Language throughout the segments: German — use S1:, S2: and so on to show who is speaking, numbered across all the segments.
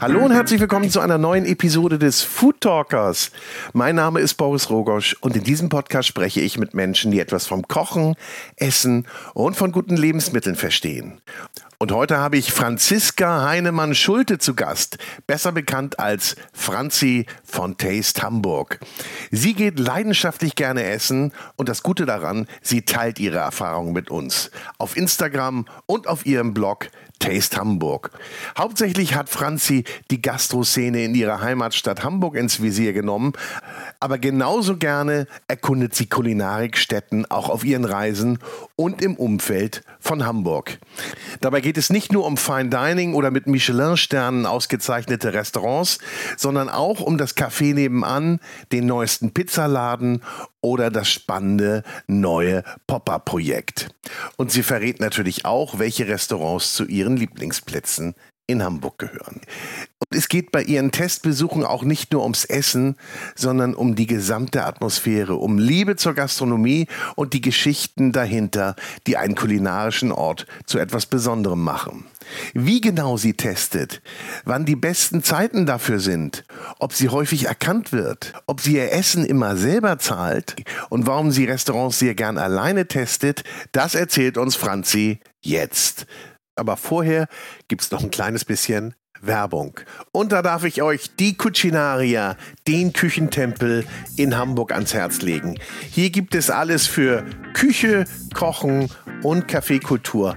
S1: Hallo und herzlich willkommen zu einer neuen Episode des Food Talkers. Mein Name ist Boris Rogosch und in diesem Podcast spreche ich mit Menschen, die etwas vom Kochen, Essen und von guten Lebensmitteln verstehen. Und heute habe ich Franziska Heinemann-Schulte zu Gast, besser bekannt als Franzi von Taste Hamburg. Sie geht leidenschaftlich gerne essen und das Gute daran, sie teilt ihre Erfahrungen mit uns. Auf Instagram und auf ihrem Blog Taste Hamburg. Hauptsächlich hat Franzi die Gastroszene in ihrer Heimatstadt Hamburg ins Visier genommen, aber genauso gerne erkundet sie Kulinarikstätten auch auf ihren Reisen und im Umfeld von Hamburg. Dabei geht es nicht nur um Fine Dining oder mit Michelin-Sternen ausgezeichnete Restaurants, sondern auch um das Café nebenan, den neuesten Pizzaladen oder das spannende neue Popper-Projekt. Und sie verrät natürlich auch, welche Restaurants zu ihren Lieblingsplätzen in Hamburg gehören. Und es geht bei ihren Testbesuchen auch nicht nur ums Essen, sondern um die gesamte Atmosphäre, um Liebe zur Gastronomie und die Geschichten dahinter, die einen kulinarischen Ort zu etwas Besonderem machen. Wie genau sie testet, wann die besten Zeiten dafür sind, ob sie häufig erkannt wird, ob sie ihr Essen immer selber zahlt und warum sie Restaurants sehr gern alleine testet, das erzählt uns Franzi jetzt. Aber vorher gibt's noch ein kleines bisschen Werbung. Und da darf ich euch die Cucinaria, den Küchentempel in Hamburg ans Herz legen. Hier gibt es alles für Küche, Kochen und Kaffeekultur.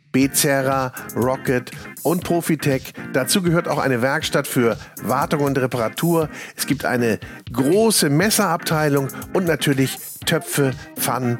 S1: Bezerra, Rocket und Profitech. Dazu gehört auch eine Werkstatt für Wartung und Reparatur. Es gibt eine große Messerabteilung und natürlich Töpfe, Pfannen,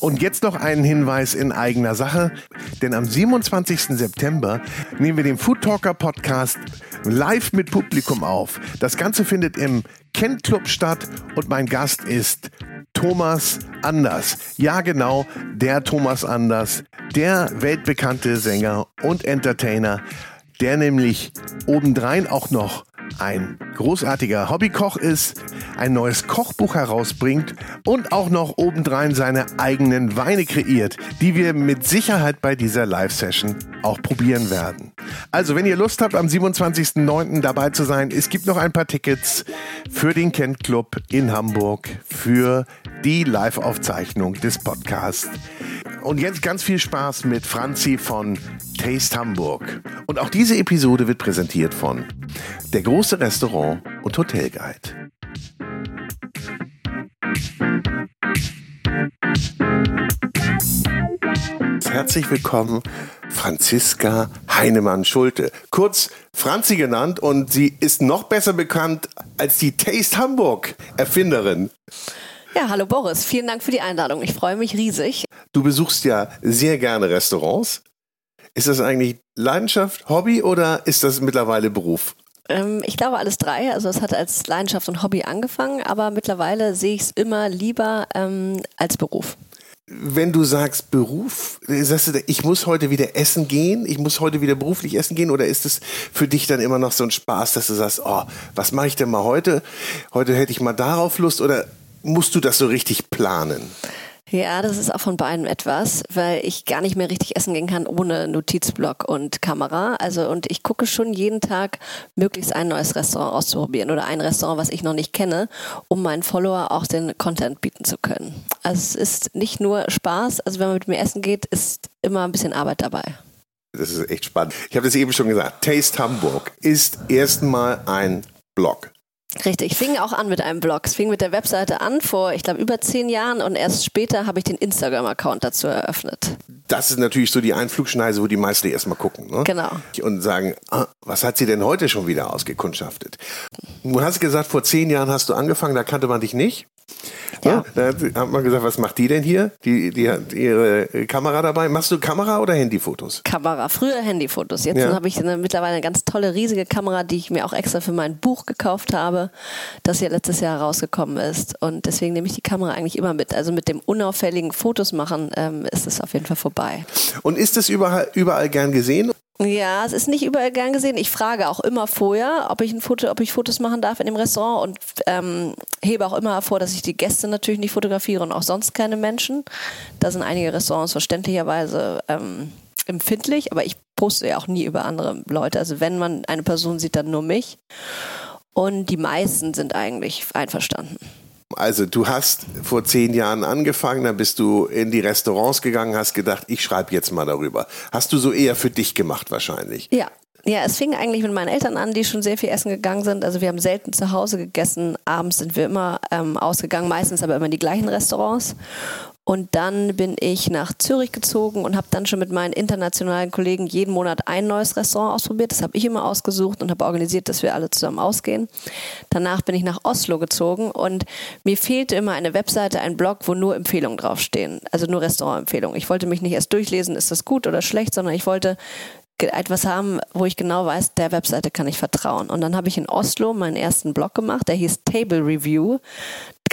S1: Und jetzt noch einen Hinweis in eigener Sache, denn am 27. September nehmen wir den Food Talker Podcast live mit Publikum auf. Das Ganze findet im Kent Club statt und mein Gast ist Thomas Anders. Ja, genau, der Thomas Anders, der weltbekannte Sänger und Entertainer, der nämlich obendrein auch noch ein großartiger Hobbykoch ist, ein neues Kochbuch herausbringt und auch noch obendrein seine eigenen Weine kreiert, die wir mit Sicherheit bei dieser Live-Session auch probieren werden. Also, wenn ihr Lust habt, am 27.09. dabei zu sein, es gibt noch ein paar Tickets für den Kent Club in Hamburg für die Live-Aufzeichnung des Podcasts. Und jetzt ganz viel Spaß mit Franzi von Taste Hamburg. Und auch diese Episode wird präsentiert von der große Restaurant und Hotelguide. Herzlich willkommen, Franziska Heinemann-Schulte. Kurz Franzi genannt und sie ist noch besser bekannt als die Taste Hamburg Erfinderin.
S2: Ja, hallo Boris, vielen Dank für die Einladung. Ich freue mich riesig.
S1: Du besuchst ja sehr gerne Restaurants. Ist das eigentlich Leidenschaft, Hobby oder ist das mittlerweile Beruf?
S2: Ähm, ich glaube alles drei. Also es hat als Leidenschaft und Hobby angefangen, aber mittlerweile sehe ich es immer lieber ähm, als Beruf.
S1: Wenn du sagst Beruf, sagst du, ich muss heute wieder essen gehen, ich muss heute wieder beruflich essen gehen, oder ist es für dich dann immer noch so ein Spaß, dass du sagst, oh, was mache ich denn mal heute? Heute hätte ich mal darauf Lust, oder musst du das so richtig planen?
S2: Ja, das ist auch von beiden etwas, weil ich gar nicht mehr richtig essen gehen kann ohne Notizblock und Kamera. Also und ich gucke schon jeden Tag möglichst ein neues Restaurant auszuprobieren oder ein Restaurant, was ich noch nicht kenne, um meinen Follower auch den Content bieten zu können. Also es ist nicht nur Spaß, also wenn man mit mir essen geht, ist immer ein bisschen Arbeit dabei.
S1: Das ist echt spannend. Ich habe das eben schon gesagt. Taste Hamburg ist erstmal ein Blog.
S2: Richtig, fing auch an mit einem Blog. Es fing mit der Webseite an vor, ich glaube, über zehn Jahren und erst später habe ich den Instagram-Account dazu eröffnet.
S1: Das ist natürlich so die Einflugschneise, wo die meisten erstmal gucken. Ne?
S2: Genau.
S1: Und sagen, ah, was hat sie denn heute schon wieder ausgekundschaftet? Du hast gesagt, vor zehn Jahren hast du angefangen, da kannte man dich nicht.
S2: Ja.
S1: Da hat man gesagt, was macht die denn hier? Die, die hat ihre Kamera dabei. Machst du Kamera oder Handyfotos?
S2: Kamera. Früher Handyfotos. Jetzt
S1: Ja.
S2: habe ich eine, mittlerweile eine ganz tolle, riesige Kamera, die ich mir auch extra für mein Buch gekauft habe, das ja letztes Jahr rausgekommen ist. Und deswegen nehme ich die Kamera eigentlich immer mit. Also mit dem unauffälligen Fotos machen ähm, ist es auf jeden Fall vorbei.
S1: Und ist das überall, überall gern gesehen?
S2: Ja, es ist nicht überall gern gesehen. Ich frage auch immer vorher, ob ich ein Foto, ob ich Fotos machen darf in dem Restaurant und ähm, hebe auch immer hervor, dass ich die Gäste natürlich nicht fotografiere und auch sonst keine Menschen. Da sind einige Restaurants verständlicherweise ähm, empfindlich, aber ich poste ja auch nie über andere Leute. Also wenn man eine Person sieht, dann nur mich. Und die meisten sind eigentlich einverstanden.
S1: Also du hast vor zehn Jahren angefangen, dann bist du in die Restaurants gegangen, hast gedacht, ich schreibe jetzt mal darüber. Hast du so eher für dich gemacht wahrscheinlich?
S2: Ja. Ja, es fing eigentlich mit meinen Eltern an, die schon sehr viel essen gegangen sind. Also wir haben selten zu Hause gegessen. Abends sind wir immer ähm, ausgegangen, meistens aber immer in die gleichen Restaurants. Und dann bin ich nach Zürich gezogen und habe dann schon mit meinen internationalen Kollegen jeden Monat ein neues Restaurant ausprobiert. Das habe ich immer ausgesucht und habe organisiert, dass wir alle zusammen ausgehen. Danach bin ich nach Oslo gezogen und mir fehlte immer eine Webseite, ein Blog, wo nur Empfehlungen draufstehen. Also nur Restaurantempfehlungen. Ich wollte mich nicht erst durchlesen, ist das gut oder schlecht, sondern ich wollte etwas haben, wo ich genau weiß, der Webseite kann ich vertrauen. Und dann habe ich in Oslo meinen ersten Blog gemacht, der hieß Table Review,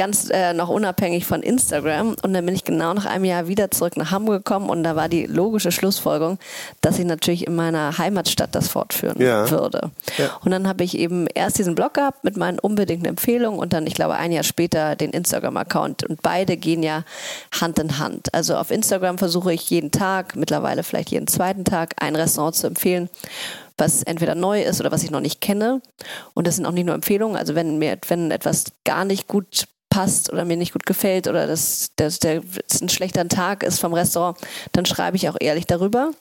S2: ganz äh, noch unabhängig von Instagram. Und dann bin ich genau nach einem Jahr wieder zurück nach Hamburg gekommen und da war die logische Schlussfolgerung, dass ich natürlich in meiner Heimatstadt das fortführen
S1: Ja.
S2: würde.
S1: Ja.
S2: Und dann habe ich eben erst diesen Blog gehabt mit meinen unbedingten Empfehlungen und dann, ich glaube, ein Jahr später den Instagram-Account. Und beide gehen ja Hand in Hand. Also auf Instagram versuche ich jeden Tag, mittlerweile vielleicht jeden zweiten Tag, ein Restaurant zu empfehlen, was entweder neu ist oder was ich noch nicht kenne. Und das sind auch nicht nur Empfehlungen. Also wenn mir, wenn etwas gar nicht gut passt oder mir nicht gut gefällt oder das, das, der, es ein schlechter Tag ist vom Restaurant, dann schreibe ich auch ehrlich darüber.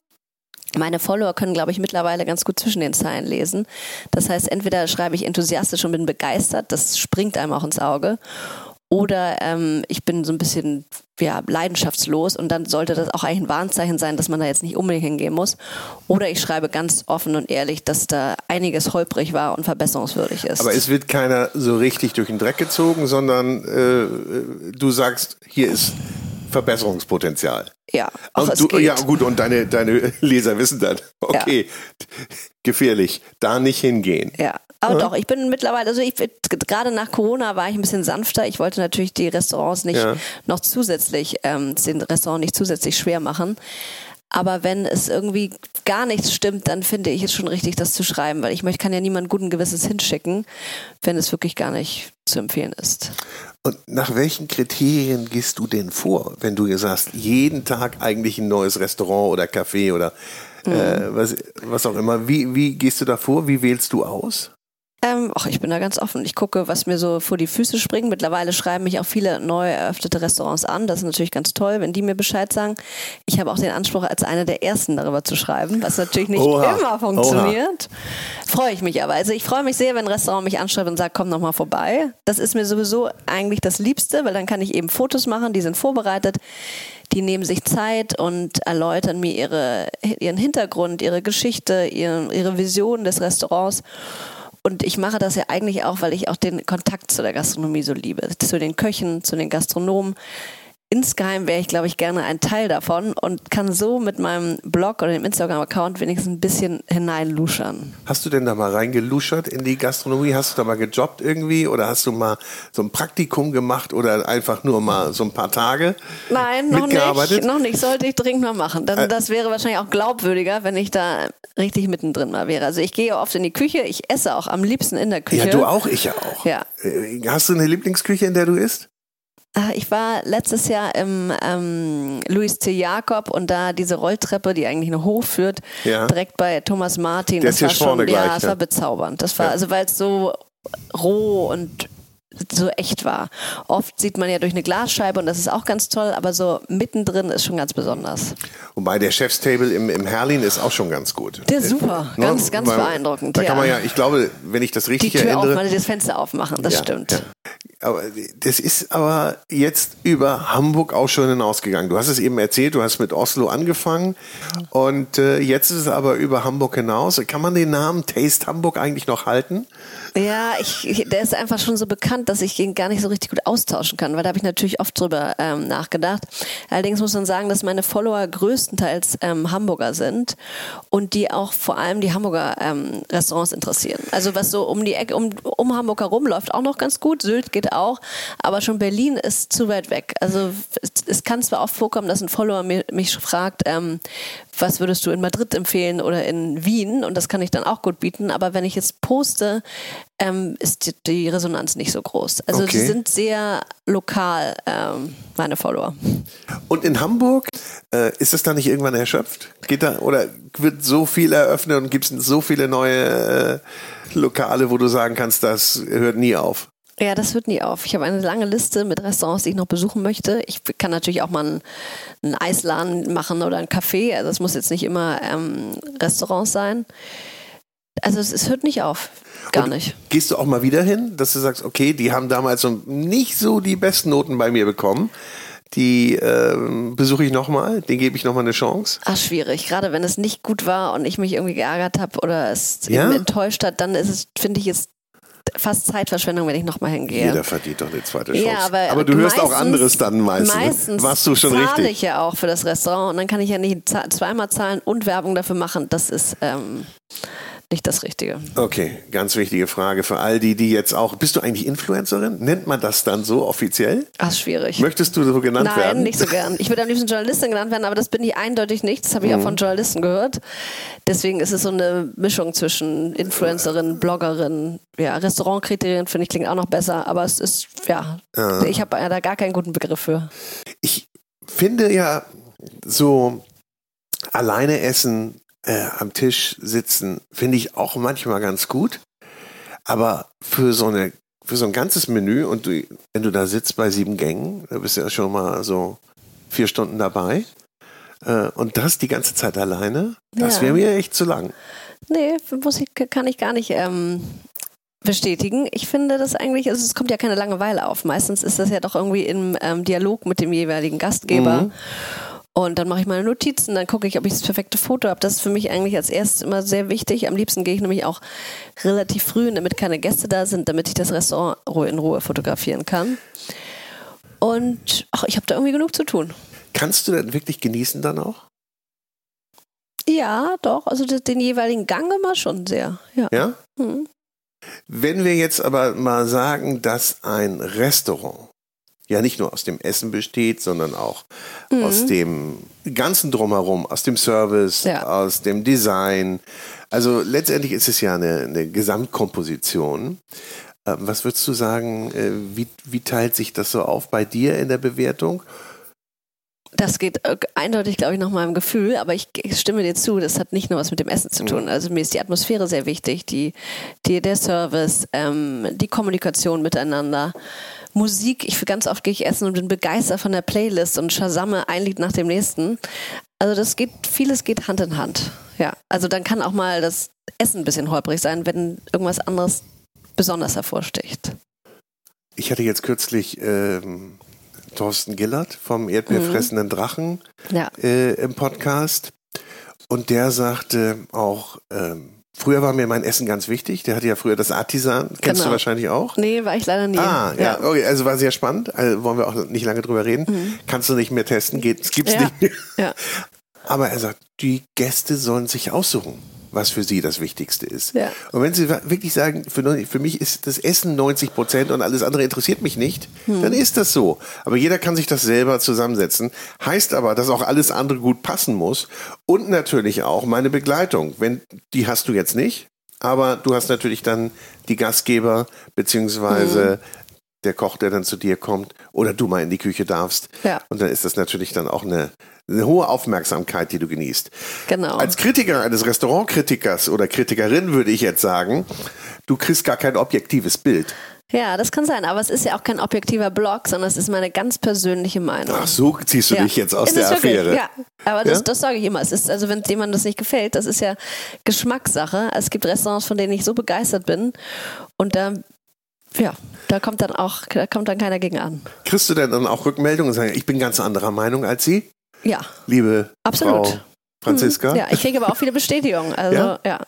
S2: Meine Follower können, glaube ich, mittlerweile ganz gut zwischen den Zeilen lesen. Das heißt, entweder schreibe ich enthusiastisch und bin begeistert, das springt einem auch ins Auge, oder ähm, ich bin so ein bisschen ja, leidenschaftslos und dann sollte das auch eigentlich ein Warnzeichen sein, dass man da jetzt nicht unbedingt hingehen muss. Oder ich schreibe ganz offen und ehrlich, dass da einiges holprig war und verbesserungswürdig ist.
S1: Aber es wird keiner so richtig durch den Dreck gezogen, sondern äh, du sagst, hier ist Verbesserungspotenzial.
S2: ja, auch
S1: Und du,
S2: geht.
S1: ja, gut, und deine, deine Leser wissen dann, okay, gefährlich, da nicht hingehen.
S2: Ja, aber doch, ich bin mittlerweile, also ich gerade nach Corona war ich ein bisschen sanfter. Ich wollte natürlich die Restaurants nicht
S1: Ja.
S2: noch zusätzlich, ähm, den Restaurant nicht zusätzlich schwer machen. Aber wenn es irgendwie gar nichts stimmt, dann finde ich es schon richtig, das zu schreiben, weil ich möchte, kann ja niemand guten Gewissens hinschicken, wenn es wirklich gar nicht zu empfehlen ist.
S1: Und nach welchen Kriterien gehst du denn vor, wenn du sagst, jeden Tag eigentlich ein neues Restaurant oder Café oder
S2: Mhm.
S1: äh, was, was auch immer? Wie, wie gehst du da vor? Wie wählst du aus?
S2: Ähm, ach, ich bin da ganz offen. Ich gucke, was mir so vor die Füße springt. Mittlerweile schreiben mich auch viele neu eröffnete Restaurants an. Das ist natürlich ganz toll, wenn die mir Bescheid sagen. Ich habe auch den Anspruch, als einer der ersten darüber zu schreiben, was natürlich nicht
S1: Oha.
S2: immer funktioniert. Freue ich mich aber. Also ich freue mich sehr, wenn ein Restaurant mich anschreibt und sagt, komm noch mal vorbei. Das ist mir sowieso eigentlich das Liebste, weil dann kann ich eben Fotos machen, die sind vorbereitet. Die nehmen sich Zeit und erläutern mir ihre, ihren Hintergrund, ihre Geschichte, ihre, ihre Vision des Restaurants. Und ich mache das ja eigentlich auch, weil ich auch den Kontakt zu der Gastronomie so liebe. Zu den Köchen, zu den Gastronomen. Insgeheim wäre ich, glaube ich, gerne ein Teil davon und kann so mit meinem Blog oder dem Instagram-Account wenigstens ein bisschen hineinluschern.
S1: Hast du denn da mal reingeluschert in die Gastronomie? Hast du da mal gejobbt irgendwie oder hast du mal so ein Praktikum gemacht oder einfach nur mal so ein paar Tage
S2: Nein, noch?
S1: Äh.
S2: nicht. Noch nicht. Sollte ich dringend mal machen. Dann, das wäre wahrscheinlich auch glaubwürdiger, wenn ich da richtig mittendrin mal wäre. Also ich gehe oft in die Küche. Ich esse auch am liebsten in der Küche.
S1: Ja, du auch, ich ja auch.
S2: Ja.
S1: Äh, Hast du eine Lieblingsküche, in der du isst?
S2: Ah, Ich war letztes Jahr im ähm, Louis C. Jakob und da diese Rolltreppe, die eigentlich nur hochführt,
S1: Ja.
S2: direkt bei Thomas Martin.
S1: Der
S2: das
S1: ist hier
S2: war schon,
S1: vorne
S2: ja,
S1: gleich,
S2: es
S1: ne?
S2: war bezaubernd. Das war
S1: Ja.
S2: also, weil es so roh und so echt war. Oft sieht man ja durch eine Glasscheibe und das ist auch ganz toll, aber so mittendrin ist schon ganz besonders.
S1: Wobei der Chefstable im, im Herlin ist auch schon ganz gut.
S2: Der ist super,
S1: Ne?
S2: ganz, ganz
S1: Weil
S2: beeindruckend.
S1: Da
S2: ja.
S1: kann man ja, ich glaube, wenn ich das
S2: die
S1: richtig
S2: Tür
S1: erinnere,
S2: aufmachen, das Fenster aufmachen, das
S1: Ja,
S2: stimmt.
S1: ja. Aber das ist aber jetzt über Hamburg auch schon hinausgegangen. Du hast es eben erzählt, du hast mit Oslo angefangen und äh, jetzt ist es aber über Hamburg hinaus. Kann man den Namen Taste Hamburg eigentlich noch halten?
S2: Ja, ich, der ist einfach schon so bekannt, dass ich ihn gar nicht so richtig gut austauschen kann, weil da habe ich natürlich oft drüber ähm, nachgedacht. Allerdings muss man sagen, dass meine Follower größtenteils ähm, Hamburger sind und die auch vor allem die Hamburger ähm, Restaurants interessieren. Also was so um die Ecke, um, um Hamburg herum läuft auch noch ganz gut, Sylt geht auch, aber schon Berlin ist zu weit weg. Also es, kann zwar auch vorkommen, dass ein Follower mich fragt, ähm, was würdest du in Madrid empfehlen oder in Wien und das kann ich dann auch gut bieten, aber wenn ich jetzt poste, ähm, ist die, Resonanz nicht so groß. Also
S1: Okay.
S2: die sind sehr lokal, ähm, meine Follower.
S1: Und in Hamburg äh, ist es da nicht irgendwann erschöpft? Geht da oder wird so viel eröffnet und gibt es so viele neue äh, Lokale, wo du sagen kannst, das hört nie auf?
S2: Ja, das hört nie auf. Ich habe eine lange Liste mit Restaurants, die ich noch besuchen möchte. Ich kann natürlich auch mal einen, einen Eisladen machen oder ein Café. Also es muss jetzt nicht immer ähm, Restaurants sein. Also es, es hört nicht auf. Gar
S1: Und
S2: nicht.
S1: Gehst du auch mal wieder hin, dass du sagst, okay, die haben damals so nicht so die besten Noten bei mir bekommen. Die ähm, besuche ich nochmal, den gebe ich nochmal eine Chance.
S2: Ach, schwierig. Gerade wenn es nicht gut war und ich mich irgendwie geärgert habe oder es
S1: Ja?
S2: enttäuscht hat, dann ist es, finde ich, jetzt fast Zeitverschwendung, wenn ich nochmal hingehe.
S1: Jeder verdient doch eine zweite Chance.
S2: Ja, aber,
S1: du hörst auch anderes dann meistens.
S2: Meistens
S1: Warst du schon
S2: zahle
S1: richtig.
S2: ich ja auch für das Restaurant und dann kann ich ja nicht zweimal zahlen und Werbung dafür machen. Das ist ähm, nicht das Richtige.
S1: Okay, ganz wichtige Frage für all die, die jetzt auch. Bist du eigentlich Influencerin? Nennt man das dann so offiziell?
S2: Ach, schwierig.
S1: Möchtest du so genannt
S2: Nein,
S1: werden?
S2: nicht so gern. Ich würde am liebsten Journalistin genannt werden, aber das bin ich eindeutig nicht. Das habe ich auch
S1: Mhm.
S2: von Journalisten gehört. Deswegen ist es so eine Mischung zwischen Influencerin, Bloggerin, ja, Restaurantkriterien finde ich klingt auch noch besser, aber es ist, ja, ich habe da gar keinen guten Begriff für.
S1: Ich finde ja so alleine essen, äh, am Tisch sitzen, finde ich auch manchmal ganz gut. Aber für so eine für so ein ganzes Menü und du, wenn du da sitzt bei sieben Gängen, da bist du ja schon mal so vier Stunden dabei. Äh, und das die ganze Zeit alleine, das
S2: Ja.
S1: wäre mir echt zu lang.
S2: Nee, muss ich, kann ich gar nicht ähm, bestätigen. Ich finde das eigentlich, also es kommt ja keine Langeweile auf. Meistens ist das ja doch irgendwie im ähm, Dialog mit dem jeweiligen Gastgeber.
S1: Mhm.
S2: Und dann mache ich meine Notizen, dann gucke ich, ob ich das perfekte Foto habe. Das ist für mich eigentlich als erstes immer sehr wichtig. Am liebsten gehe ich nämlich auch relativ früh, damit keine Gäste da sind, damit ich das Restaurant in Ruhe fotografieren kann. Und ach, ich habe da irgendwie genug zu tun.
S1: Kannst du das wirklich genießen dann auch?
S2: Ja, doch. Also den, den jeweiligen Gang immer schon sehr. Ja.
S1: Ja?
S2: Hm.
S1: Wenn wir jetzt aber mal sagen, dass ein Restaurant ja nicht nur aus dem Essen besteht, sondern auch
S2: Mhm.
S1: aus dem ganzen Drumherum, aus dem Service,
S2: Ja.
S1: aus dem Design. Also letztendlich ist es ja eine, eine Gesamtkomposition. Ähm, Was würdest du sagen, äh, wie, wie teilt sich das so auf bei dir in der Bewertung?
S2: Das geht äh, eindeutig, glaube ich, nach meinem Gefühl, aber ich, ich stimme dir zu, das hat nicht nur was mit dem Essen zu tun. Also mir ist die Atmosphäre sehr wichtig, die, die, der Service, ähm, die Kommunikation miteinander. Musik, ich ganz oft gehe ich essen und bin begeistert von der Playlist und shazamme ein Lied nach dem nächsten. Also das geht, vieles geht Hand in Hand. Ja, also dann kann auch mal das Essen ein bisschen holprig sein, wenn irgendwas anderes besonders hervorsticht.
S1: Ich hatte jetzt kürzlich ähm, Thorsten Gillert vom Erdbeerfressenden Drachen
S2: Ja,
S1: äh, im Podcast und der sagte auch, ähm, früher war mir mein Essen ganz wichtig. Der hatte ja früher das Artisan, kennst du
S2: Genau.
S1: wahrscheinlich auch.
S2: nee, war ich leider nie.
S1: Ah, ja, okay, also war sehr spannend. Also wollen wir auch nicht lange drüber reden. Kannst du nicht mehr testen, geht, gibt's
S2: Mhm. Ja.
S1: nicht mehr.
S2: Ja.
S1: Aber er sagt, die Gäste sollen sich aussuchen, was für sie das Wichtigste ist.
S2: Ja.
S1: Und wenn sie wirklich sagen, für, für mich ist das Essen 90 Prozent und alles andere interessiert mich nicht,
S2: Hm.
S1: dann ist das so. Aber jeder kann sich das selber zusammensetzen. Heißt aber, dass auch alles andere gut passen muss. Und natürlich auch meine Begleitung. Wenn, die hast du jetzt nicht, aber du hast natürlich dann die Gastgeber beziehungsweise
S2: Hm.
S1: der Koch, der dann zu dir kommt oder du mal in die Küche darfst.
S2: Ja.
S1: Und dann ist das natürlich dann auch eine, eine hohe Aufmerksamkeit, die du genießt.
S2: Genau.
S1: Als Kritiker eines Restaurantkritikers oder Kritikerin würde ich jetzt sagen, du kriegst gar kein objektives Bild.
S2: Ja, das kann sein, aber es ist ja auch kein objektiver Blog, sondern es ist meine ganz persönliche Meinung.
S1: Ach, so ziehst du
S2: Ja.
S1: dich jetzt aus
S2: Ist
S1: der? Affäre.
S2: Ja, aber das,
S1: Ja?
S2: das sage ich immer. Es ist, also wenn jemandem das nicht gefällt, das ist ja Geschmackssache. Es gibt Restaurants, von denen ich so begeistert bin und da, ja, da kommt dann auch, da kommt dann keiner gegen an.
S1: Kriegst du denn dann auch Rückmeldungen und sagen, ich bin ganz anderer Meinung als Sie,
S2: Ja,
S1: liebe
S2: Absolut.
S1: Frau Franziska?
S2: Mhm. ja, ich kriege aber auch viele Bestätigungen. Also
S1: Ja?
S2: ja.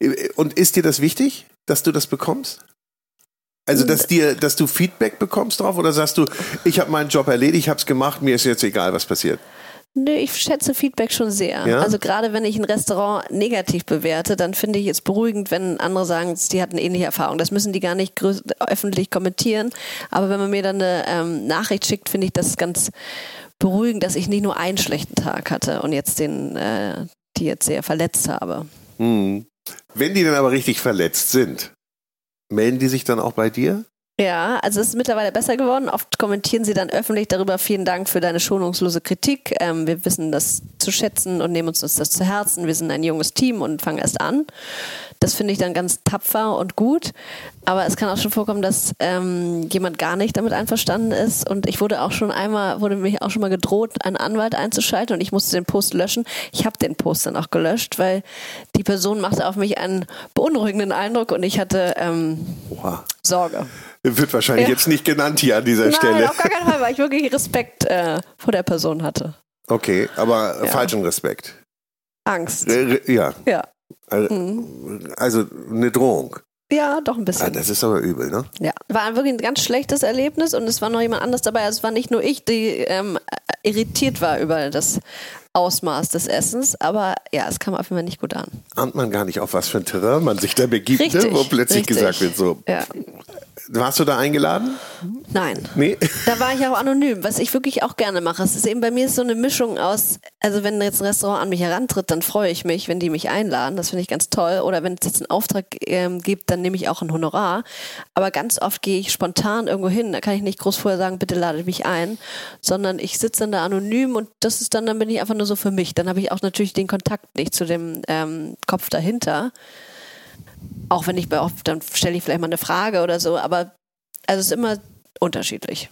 S1: Und ist dir das wichtig, dass du das bekommst? Also, dass dir, dass du Feedback bekommst drauf oder sagst du, ich habe meinen Job erledigt, ich habe es gemacht, mir ist jetzt egal, was passiert?
S2: Nö, ich schätze Feedback schon sehr.
S1: Ja?
S2: Also gerade wenn ich ein Restaurant negativ bewerte, dann finde ich es beruhigend, wenn andere sagen, die hatten ähnliche Erfahrungen. Das müssen die gar nicht öffentlich kommentieren. Aber wenn man mir dann eine ähm, Nachricht schickt, finde ich das ganz beruhigend, dass ich nicht nur einen schlechten Tag hatte und jetzt den, äh, die jetzt sehr verletzt habe.
S1: Hm. Wenn die dann aber richtig verletzt sind, melden die sich dann auch bei dir?
S2: Ja, also es ist mittlerweile besser geworden. Oft kommentieren sie dann öffentlich darüber, vielen Dank für deine schonungslose Kritik. Ähm, wir wissen das zu schätzen und nehmen uns das zu Herzen. Wir sind ein junges Team und fangen erst an. Das finde ich dann ganz tapfer und gut. Aber es kann auch schon vorkommen, dass ähm, jemand gar nicht damit einverstanden ist. Und ich wurde auch schon einmal, wurde mich auch schon mal gedroht, einen Anwalt einzuschalten und ich musste den Post löschen. Ich habe den Post dann auch gelöscht, weil die Person machte auf mich einen beunruhigenden Eindruck und ich hatte ähm. Sorge.
S1: Wird wahrscheinlich
S2: Ja.
S1: jetzt nicht genannt hier an dieser
S2: Nein,
S1: Stelle.
S2: auf gar keinen Fall, weil ich wirklich Respekt äh, vor der Person hatte.
S1: Okay, aber
S2: Ja.
S1: falschen Respekt.
S2: Angst.
S1: Äh, re- Ja,
S2: Ja.
S1: also,
S2: Mhm.
S1: also eine Drohung.
S2: Ja, doch ein
S1: Ah,
S2: bisschen.
S1: das ist aber übel, ne?
S2: Ja, war wirklich ein ganz schlechtes Erlebnis und es war noch jemand anders dabei. Also Es war nicht nur ich, die ähm, irritiert war über das Ausmaß des Essens, aber ja, es kam auf jeden Fall nicht gut an.
S1: Ahnt man gar nicht, auf was für ein Terrain man sich da begibt,
S2: Richtig,
S1: ne? wo plötzlich
S2: richtig.
S1: gesagt wird, so.
S2: Ja.
S1: Warst du da eingeladen?
S2: Nein.
S1: Nee.
S2: Da war ich auch anonym, was ich wirklich auch gerne mache. Es ist eben bei mir so eine Mischung aus, also wenn jetzt ein Restaurant an mich herantritt, dann freue ich mich, wenn die mich einladen. Das finde ich ganz toll. Oder wenn es jetzt einen Auftrag ähm, gibt, dann nehme ich auch ein Honorar. Aber ganz oft gehe ich spontan irgendwo hin. Da kann ich nicht groß vorher sagen, bitte ladet mich ein, sondern ich sitze dann da anonym und das ist dann, dann bin ich einfach nur so für mich. Dann habe ich auch natürlich den Kontakt nicht zu dem ähm, Kopf dahinter. Auch wenn ich bei oft, dann stelle ich vielleicht mal eine Frage oder so, aber also es ist immer unterschiedlich.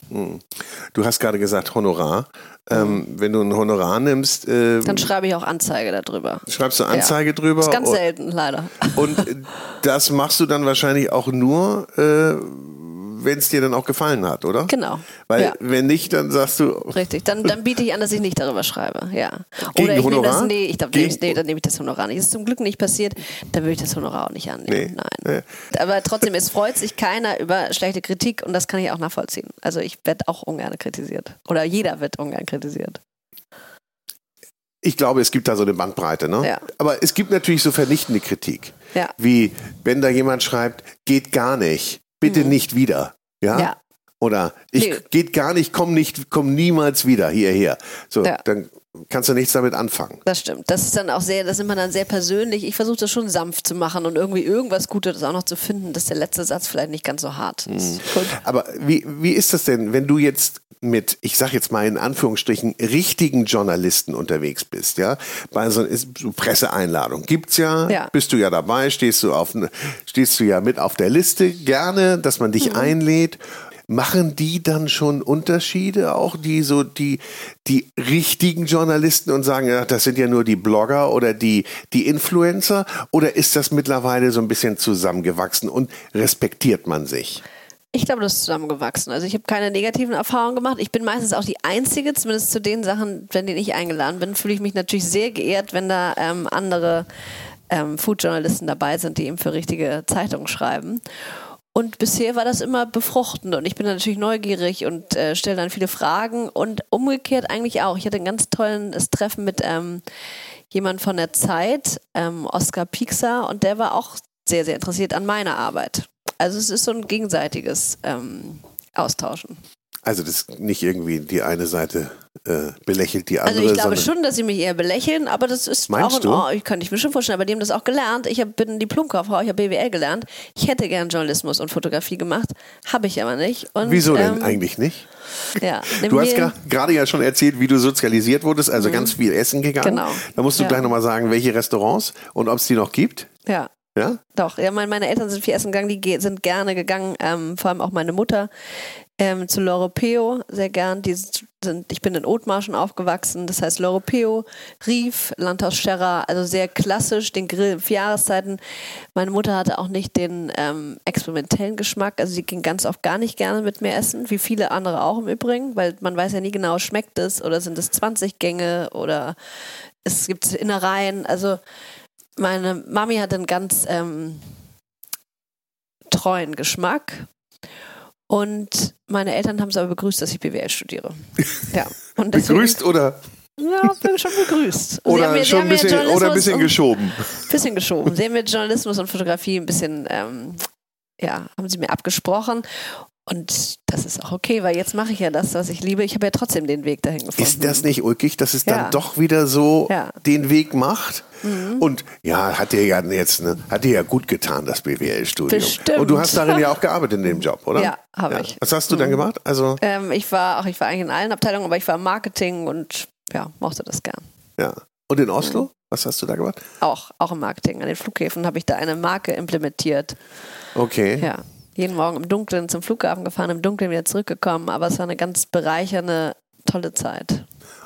S1: Du hast gerade gesagt Honorar. Ähm, wenn du ein Honorar nimmst, äh,
S2: Dann schreibe ich auch Anzeige darüber.
S1: schreibst du Anzeige drüber.
S2: Das ist ganz
S1: und-
S2: selten, leider.
S1: Und äh, das machst du dann wahrscheinlich auch nur, äh, wenn es dir dann auch gefallen hat, oder?
S2: Genau.
S1: Weil
S2: ja.
S1: wenn nicht, dann sagst du,
S2: Richtig, dann, dann biete ich an, dass ich nicht darüber schreibe. Ja.
S1: Gegen
S2: Oder ich nehme
S1: Honorar?
S2: das, nee, ich glaub,
S1: Gegen-
S2: nee, dann nehme ich das Honorar nicht. Das ist zum Glück nicht passiert, dann würde ich das Honorar auch nicht annehmen.
S1: Nee.
S2: Nein. Aber trotzdem, es freut sich keiner über schlechte Kritik und das kann ich auch nachvollziehen. Also ich werde auch ungern kritisiert. Oder jeder wird ungern kritisiert.
S1: ich glaube, es gibt da so eine Bandbreite, ne?
S2: Ja.
S1: Aber es gibt natürlich so vernichtende Kritik.
S2: Ja.
S1: Wie, wenn da jemand schreibt, geht gar nicht, bitte nicht wieder. Ja?
S2: Mhm. Ja.
S1: Oder ich
S2: Nee.
S1: geht gar nicht, komm nicht, komm niemals wieder hierher. So,
S2: Ja.
S1: dann kannst du nichts damit anfangen.
S2: Das stimmt. Das ist dann auch sehr, das nimmt man dann sehr persönlich. Ich versuche das schon sanft zu machen und irgendwie irgendwas Gutes auch noch zu finden, dass der letzte Satz vielleicht nicht ganz so hart ist. Gut.
S1: Aber wie, wie ist das denn, wenn du jetzt mit, ich sag jetzt mal in Anführungsstrichen, richtigen Journalisten unterwegs bist, ja? Bei so, ist, so Presseeinladung gibt's ja,
S2: Ja.
S1: bist du ja dabei, stehst du auf, stehst du ja mit auf der Liste gerne, dass man
S2: Mhm.
S1: dich einlädt. Machen die dann schon Unterschiede auch, die so die, die richtigen Journalisten und sagen, ja, das sind ja nur die Blogger oder die, die Influencer? Oder ist das mittlerweile so ein bisschen zusammengewachsen und respektiert man sich?
S2: Ich glaube, das ist zusammengewachsen. Also ich habe keine negativen Erfahrungen gemacht. Ich bin meistens auch die Einzige, zumindest zu den Sachen, wenn denen ich eingeladen bin, fühle ich mich natürlich sehr geehrt, wenn da ähm, andere ähm, Food-Journalisten dabei sind, die eben für richtige Zeitungen schreiben. Und bisher war das immer befruchtend und ich bin natürlich neugierig und äh, stelle dann viele Fragen und umgekehrt eigentlich auch. Ich hatte ein ganz tolles Treffen mit ähm, jemand von der Zeit, ähm, Oskar Piekser, und der war auch sehr, sehr interessiert an meiner Arbeit. Also es ist so ein gegenseitiges ähm, Austauschen.
S1: Also das ist nicht irgendwie die eine Seite äh, belächelt die andere.
S2: Also ich glaube schon, dass sie mich eher belächeln, aber das ist
S1: Meinst
S2: auch in
S1: du?
S2: Ordnung. Ich kann ich mir schon vorstellen, aber die haben das auch gelernt. Ich hab, bin Diplomkauffrau, ich habe BWL gelernt. Ich hätte gern Journalismus und Fotografie gemacht, habe ich aber nicht. Und,
S1: Wieso denn
S2: ähm,
S1: eigentlich nicht?
S2: Ja,
S1: Du hast gerade ja schon erzählt, wie du sozialisiert wurdest, also ganz viel essen gegangen.
S2: Mhm. Genau.
S1: Da musst du
S2: Ja.
S1: gleich nochmal sagen, welche Restaurants und ob es die noch gibt.
S2: ja.
S1: Ja?
S2: Doch, ja, mein, meine Eltern sind viel essen gegangen, die sind gerne gegangen, ähm, vor allem auch meine Mutter ähm, zu L'Europeo sehr gern. Die sind, ich bin in Othmarschen aufgewachsen, das heißt L'Europeo, Rief, Landhaus Scherra, also sehr klassisch, den Grill, vier Jahreszeiten. Meine Mutter hatte auch nicht den ähm, experimentellen Geschmack, also sie ging ganz oft gar nicht gerne mit mir essen, wie viele andere auch im Übrigen, weil man weiß ja nie genau, schmeckt es oder sind es 20 Gänge oder es gibt Innereien, also meine Mami hat einen ganz ähm, treuen Geschmack. Und meine Eltern haben es aber begrüßt, dass ich BWL studiere. Ja. Und deswegen,
S1: Begrüßt oder,
S2: Ja, bin schon begrüßt.
S1: Oder,
S2: mir-
S1: schon ein bisschen, oder ein bisschen geschoben?
S2: bisschen geschoben. Sie haben mir Journalismus und Fotografie ein bisschen, ähm, ja, haben sie mir abgesprochen. Und das ist auch okay, weil jetzt mache ich ja das, was ich liebe. Ich habe ja trotzdem den Weg dahin gefunden.
S1: Ist das nicht ulkig, dass es dann
S2: Ja.
S1: doch wieder so
S2: Ja. Mhm.
S1: den Weg macht? Und ja, hat dir ja jetzt ne, hat dir ja gut getan, das BWL-Studium.
S2: Bestimmt.
S1: Und du hast darin ja auch gearbeitet in dem Job, oder?
S2: Ja, habe ich.
S1: Was hast du dann gemacht? Also,
S2: Ähm, ich war auch, ich war eigentlich in allen Abteilungen, aber ich war im Marketing und ja, mochte das gern.
S1: ja. Und in Oslo? Was hast du da gemacht?
S2: Auch, auch im Marketing. An den Flughäfen habe ich da eine Marke implementiert.
S1: Okay.
S2: Ja. Jeden Morgen im Dunkeln zum Flughafen gefahren, im Dunkeln wieder zurückgekommen, aber es war eine ganz bereichernde, tolle Zeit.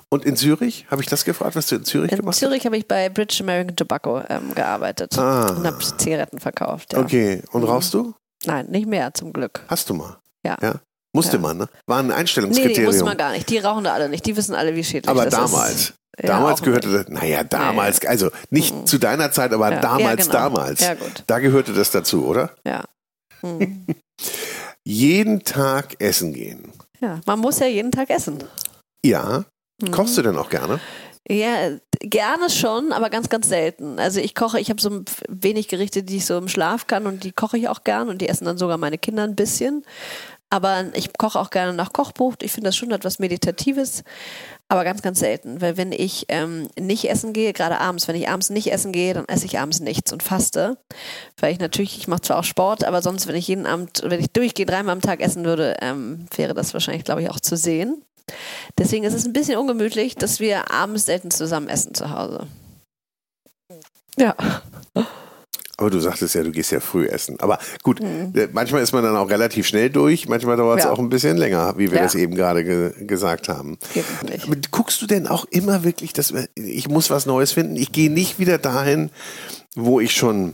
S1: Und in Zürich? Habe ich das gefragt, was du in Zürich
S2: In
S1: gemacht
S2: Zürich habe ich bei British American Tobacco ähm, gearbeitet
S1: Ah.
S2: und habe Zigaretten verkauft.
S1: hast?
S2: Ja.
S1: Okay. Und
S2: Mhm.
S1: rauchst du?
S2: Nein, nicht mehr zum Glück.
S1: Hast du mal?
S2: Ja.
S1: Ja. Musste
S2: Ja.
S1: man, ne? War ein
S2: Nee, die
S1: Einstellungskriterium.
S2: muss man gar nicht. Die rauchen da alle nicht. Die wissen alle, wie schädlich
S1: aber
S2: das
S1: damals.
S2: ist. Ja,
S1: damals
S2: auch
S1: gehörte das, naja, damals, also nicht zu deiner Zeit, aber
S2: Ja.
S1: damals,
S2: Ja, genau.
S1: damals.
S2: Ja, gut.
S1: Da gehörte das dazu, oder?
S2: Ja. Hm.
S1: Jeden Tag essen gehen.
S2: ja. Man muss ja jeden Tag essen.
S1: Ja.
S2: Mhm.
S1: Kochst du denn auch gerne?
S2: Ja, gerne schon, aber ganz, ganz selten. Also ich koche, ich habe so wenig Gerichte, die ich so im Schlaf kann und die koche ich auch gern und die essen dann sogar meine Kinder ein bisschen. Aber ich koche auch gerne nach Kochbuch. Ich finde das schon etwas Meditatives, aber ganz, ganz selten. Weil wenn ich ähm, nicht essen gehe, gerade abends, wenn ich abends nicht essen gehe, dann esse ich abends nichts und faste. Weil ich natürlich, ich mache zwar auch Sport, aber sonst, wenn ich jeden Abend, wenn ich durchgehend dreimal am Tag essen würde, ähm, wäre das wahrscheinlich, glaube ich, auch zu sehen. Deswegen ist es ein bisschen ungemütlich, dass wir abends selten zusammen essen zu Hause. Ja.
S1: Aber du sagtest ja, du gehst ja früh essen. Aber gut, äh, manchmal ist man dann auch relativ schnell durch, manchmal dauert es
S2: Mhm. Ja.
S1: auch ein bisschen länger, wie wir
S2: Ja.
S1: das eben gerade ge gesagt haben. Guckst du denn auch immer wirklich, dass ich muss was Neues finden? Ich gehe nicht wieder dahin, wo ich schon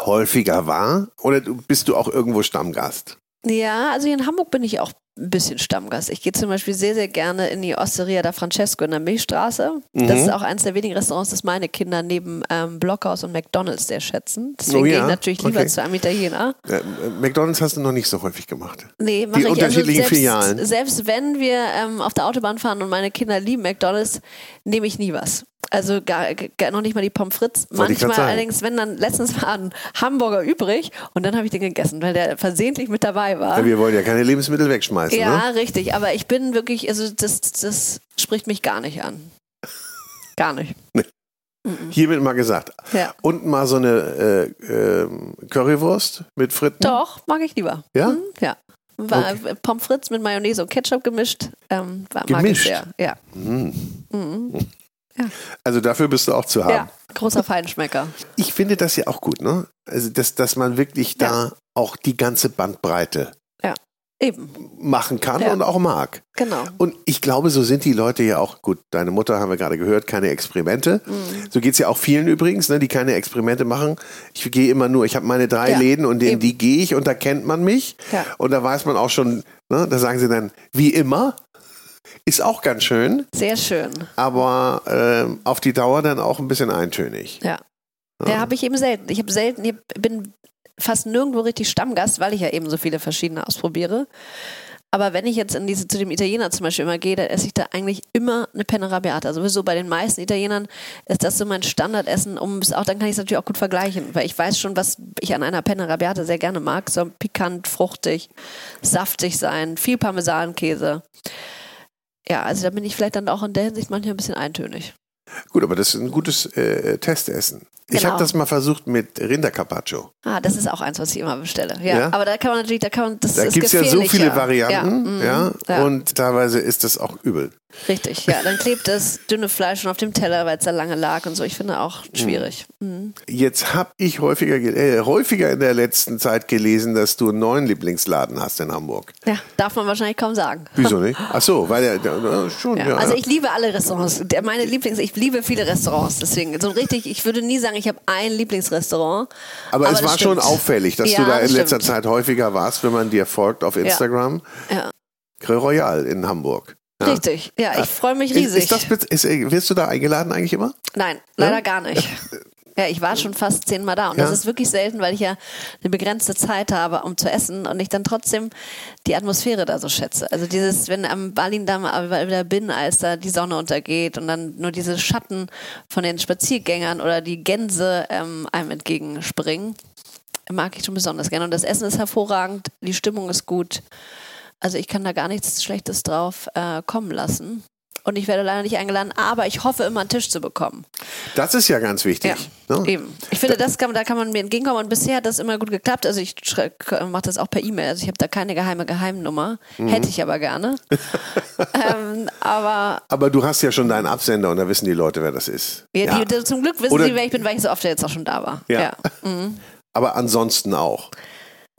S1: häufiger war? Oder bist du auch irgendwo Stammgast?
S2: Ja, also hier in Hamburg bin ich auch ein bisschen Stammgast. Ich gehe zum Beispiel sehr, sehr gerne in die Osteria da Francesco in der Milchstraße. Das
S1: Mhm.
S2: ist auch eines der wenigen Restaurants, das meine Kinder neben ähm, Blockhaus und McDonalds sehr schätzen. Deswegen
S1: Oh
S2: gehe
S1: ja?
S2: ich natürlich lieber
S1: Okay.
S2: zu einem Italiener.
S1: Äh, äh, McDonalds hast du noch nicht so häufig gemacht.
S2: Nee, mache
S1: Die
S2: ich
S1: unterschiedlichen
S2: also selbst,
S1: Filialen.
S2: Selbst wenn wir ähm, auf der Autobahn fahren und meine Kinder lieben McDonalds, nehme ich nie was. Also gar, gar noch nicht mal die Pommes frites.
S1: Wollte
S2: Manchmal allerdings, wenn dann letztens war ein Hamburger übrig und dann habe ich den gegessen, weil der versehentlich mit dabei war.
S1: Ja, wir wollen ja keine Lebensmittel wegschmeißen.
S2: Ja,
S1: Ne?
S2: richtig. Aber ich bin wirklich, also das, das spricht mich gar nicht an. Gar nicht.
S1: Hiermit mal gesagt.
S2: Ja.
S1: Und mal so eine äh, ähm, Currywurst mit Fritten.
S2: Doch, mag ich lieber.
S1: Ja?
S2: Hm, ja. War Pommes frites mit Mayonnaise und Ketchup gemischt. Ähm, war, mag ich
S1: Gemischt?
S2: sehr. Ja.
S1: Also dafür bist du auch zu haben.
S2: ja, großer Feinschmecker.
S1: Ich finde das ja auch gut, ne? Also, dass, dass man wirklich da auch die ganze Bandbreite
S2: Eben,
S1: machen kann
S2: Ja.
S1: und auch mag.
S2: genau.
S1: Und ich glaube, so sind die Leute ja auch, gut, deine Mutter haben wir gerade gehört, keine Experimente.
S2: Mhm.
S1: So geht's ja auch vielen übrigens, ne, die keine Experimente machen. Ich gehe immer nur, ich habe meine drei
S2: Ja,
S1: Läden und in
S2: eben.
S1: die gehe ich und da kennt man mich.
S2: Ja.
S1: Und da weiß man auch schon, ne, da sagen sie dann, wie immer, ist auch ganz schön,
S2: Sehr schön.
S1: aber ähm, auf die Dauer dann auch ein bisschen eintönig.
S2: Ja. Ja, habe ich eben selten. Ich habe selten, ich bin fast nirgendwo richtig Stammgast, weil ich ja eben so viele verschiedene ausprobiere. Aber wenn ich jetzt in diese, zu dem Italiener zum Beispiel immer gehe, dann esse ich da eigentlich immer eine Penna Rabiata. Sowieso bei den meisten Italienern ist das so mein Standardessen, um auch, dann kann ich es natürlich auch gut vergleichen, weil ich weiß schon, was ich an einer Penna Rabiata sehr gerne mag. So pikant, fruchtig, saftig sein, viel Parmesankäse. Ja, also da bin ich vielleicht dann auch in der Hinsicht manchmal ein bisschen eintönig.
S1: Gut, aber das ist ein gutes äh, Testessen. Ich
S2: Genau.
S1: habe das mal versucht mit Rindercarpaccio.
S2: Ah, das ist auch eins, was ich immer bestelle. Ja,
S1: Ja?
S2: aber da kann man natürlich, da kann man, das
S1: Da
S2: ist
S1: gibt's ja so viele. Varianten,
S2: mhm,
S1: ja,
S2: ja.
S1: und teilweise ist das auch übel.
S2: Richtig, ja. Dann klebt das dünne Fleisch schon auf dem Teller, weil es da lange lag und so. Ich finde auch schwierig. Mhm.
S1: Jetzt habe ich häufiger, äh, häufiger in der letzten Zeit gelesen, dass du einen neuen Lieblingsladen hast in Hamburg.
S2: Ja, darf man wahrscheinlich kaum sagen.
S1: Wieso nicht? Ach so, weil er ja, schon.
S2: Ja.
S1: Ja.
S2: Also ich liebe alle Restaurants. Der, meine Lieblings, ich liebe viele Restaurants. Deswegen so richtig, ich würde nie sagen, ich habe ein Lieblingsrestaurant.
S1: aber, es
S2: das
S1: war schon
S2: stimmt.
S1: auffällig, dass
S2: Ja,
S1: du da in letzter
S2: stimmt.
S1: Zeit häufiger warst, wenn man dir folgt auf Instagram.
S2: Ja.
S1: Grill Royal in Hamburg. Ja.
S2: Richtig, ja, ich freue mich
S1: Ist,
S2: riesig.
S1: ist das, bez- ist, äh, wirst du da eingeladen eigentlich immer?
S2: Nein, leider
S1: Ja?
S2: gar nicht. Ja, ich war schon fast zehnmal da und
S1: Ja.
S2: das ist wirklich selten, weil ich ja eine begrenzte Zeit habe, um zu essen und ich dann trotzdem die Atmosphäre da so schätze. Also dieses, wenn am Berlin-Damm wieder bin, als da die Sonne untergeht und dann nur diese Schatten von den Spaziergängern oder die Gänse ähm, einem entgegenspringen, mag ich schon besonders gerne. Und das Essen ist hervorragend, die Stimmung ist gut. Also ich kann da gar nichts Schlechtes drauf äh, kommen lassen. Und ich werde leider nicht eingeladen, aber ich hoffe immer einen Tisch zu bekommen.
S1: Das ist ja ganz wichtig.
S2: Ja,
S1: ne?
S2: eben. Ich finde, das kann, da kann man mir entgegenkommen und bisher hat das immer gut geklappt. Also ich mache das auch per E-Mail. Also ich habe da keine geheime Geheimnummer.
S1: Mhm.
S2: Hätte ich aber gerne. ähm, aber
S1: Aber du hast ja schon deinen Absender und da wissen die Leute, wer das ist.
S2: ja, Die, zum Glück wissen
S1: Oder-
S2: sie, wer ich bin, weil ich so oft jetzt auch schon da war.
S1: Ja. Aber ansonsten auch.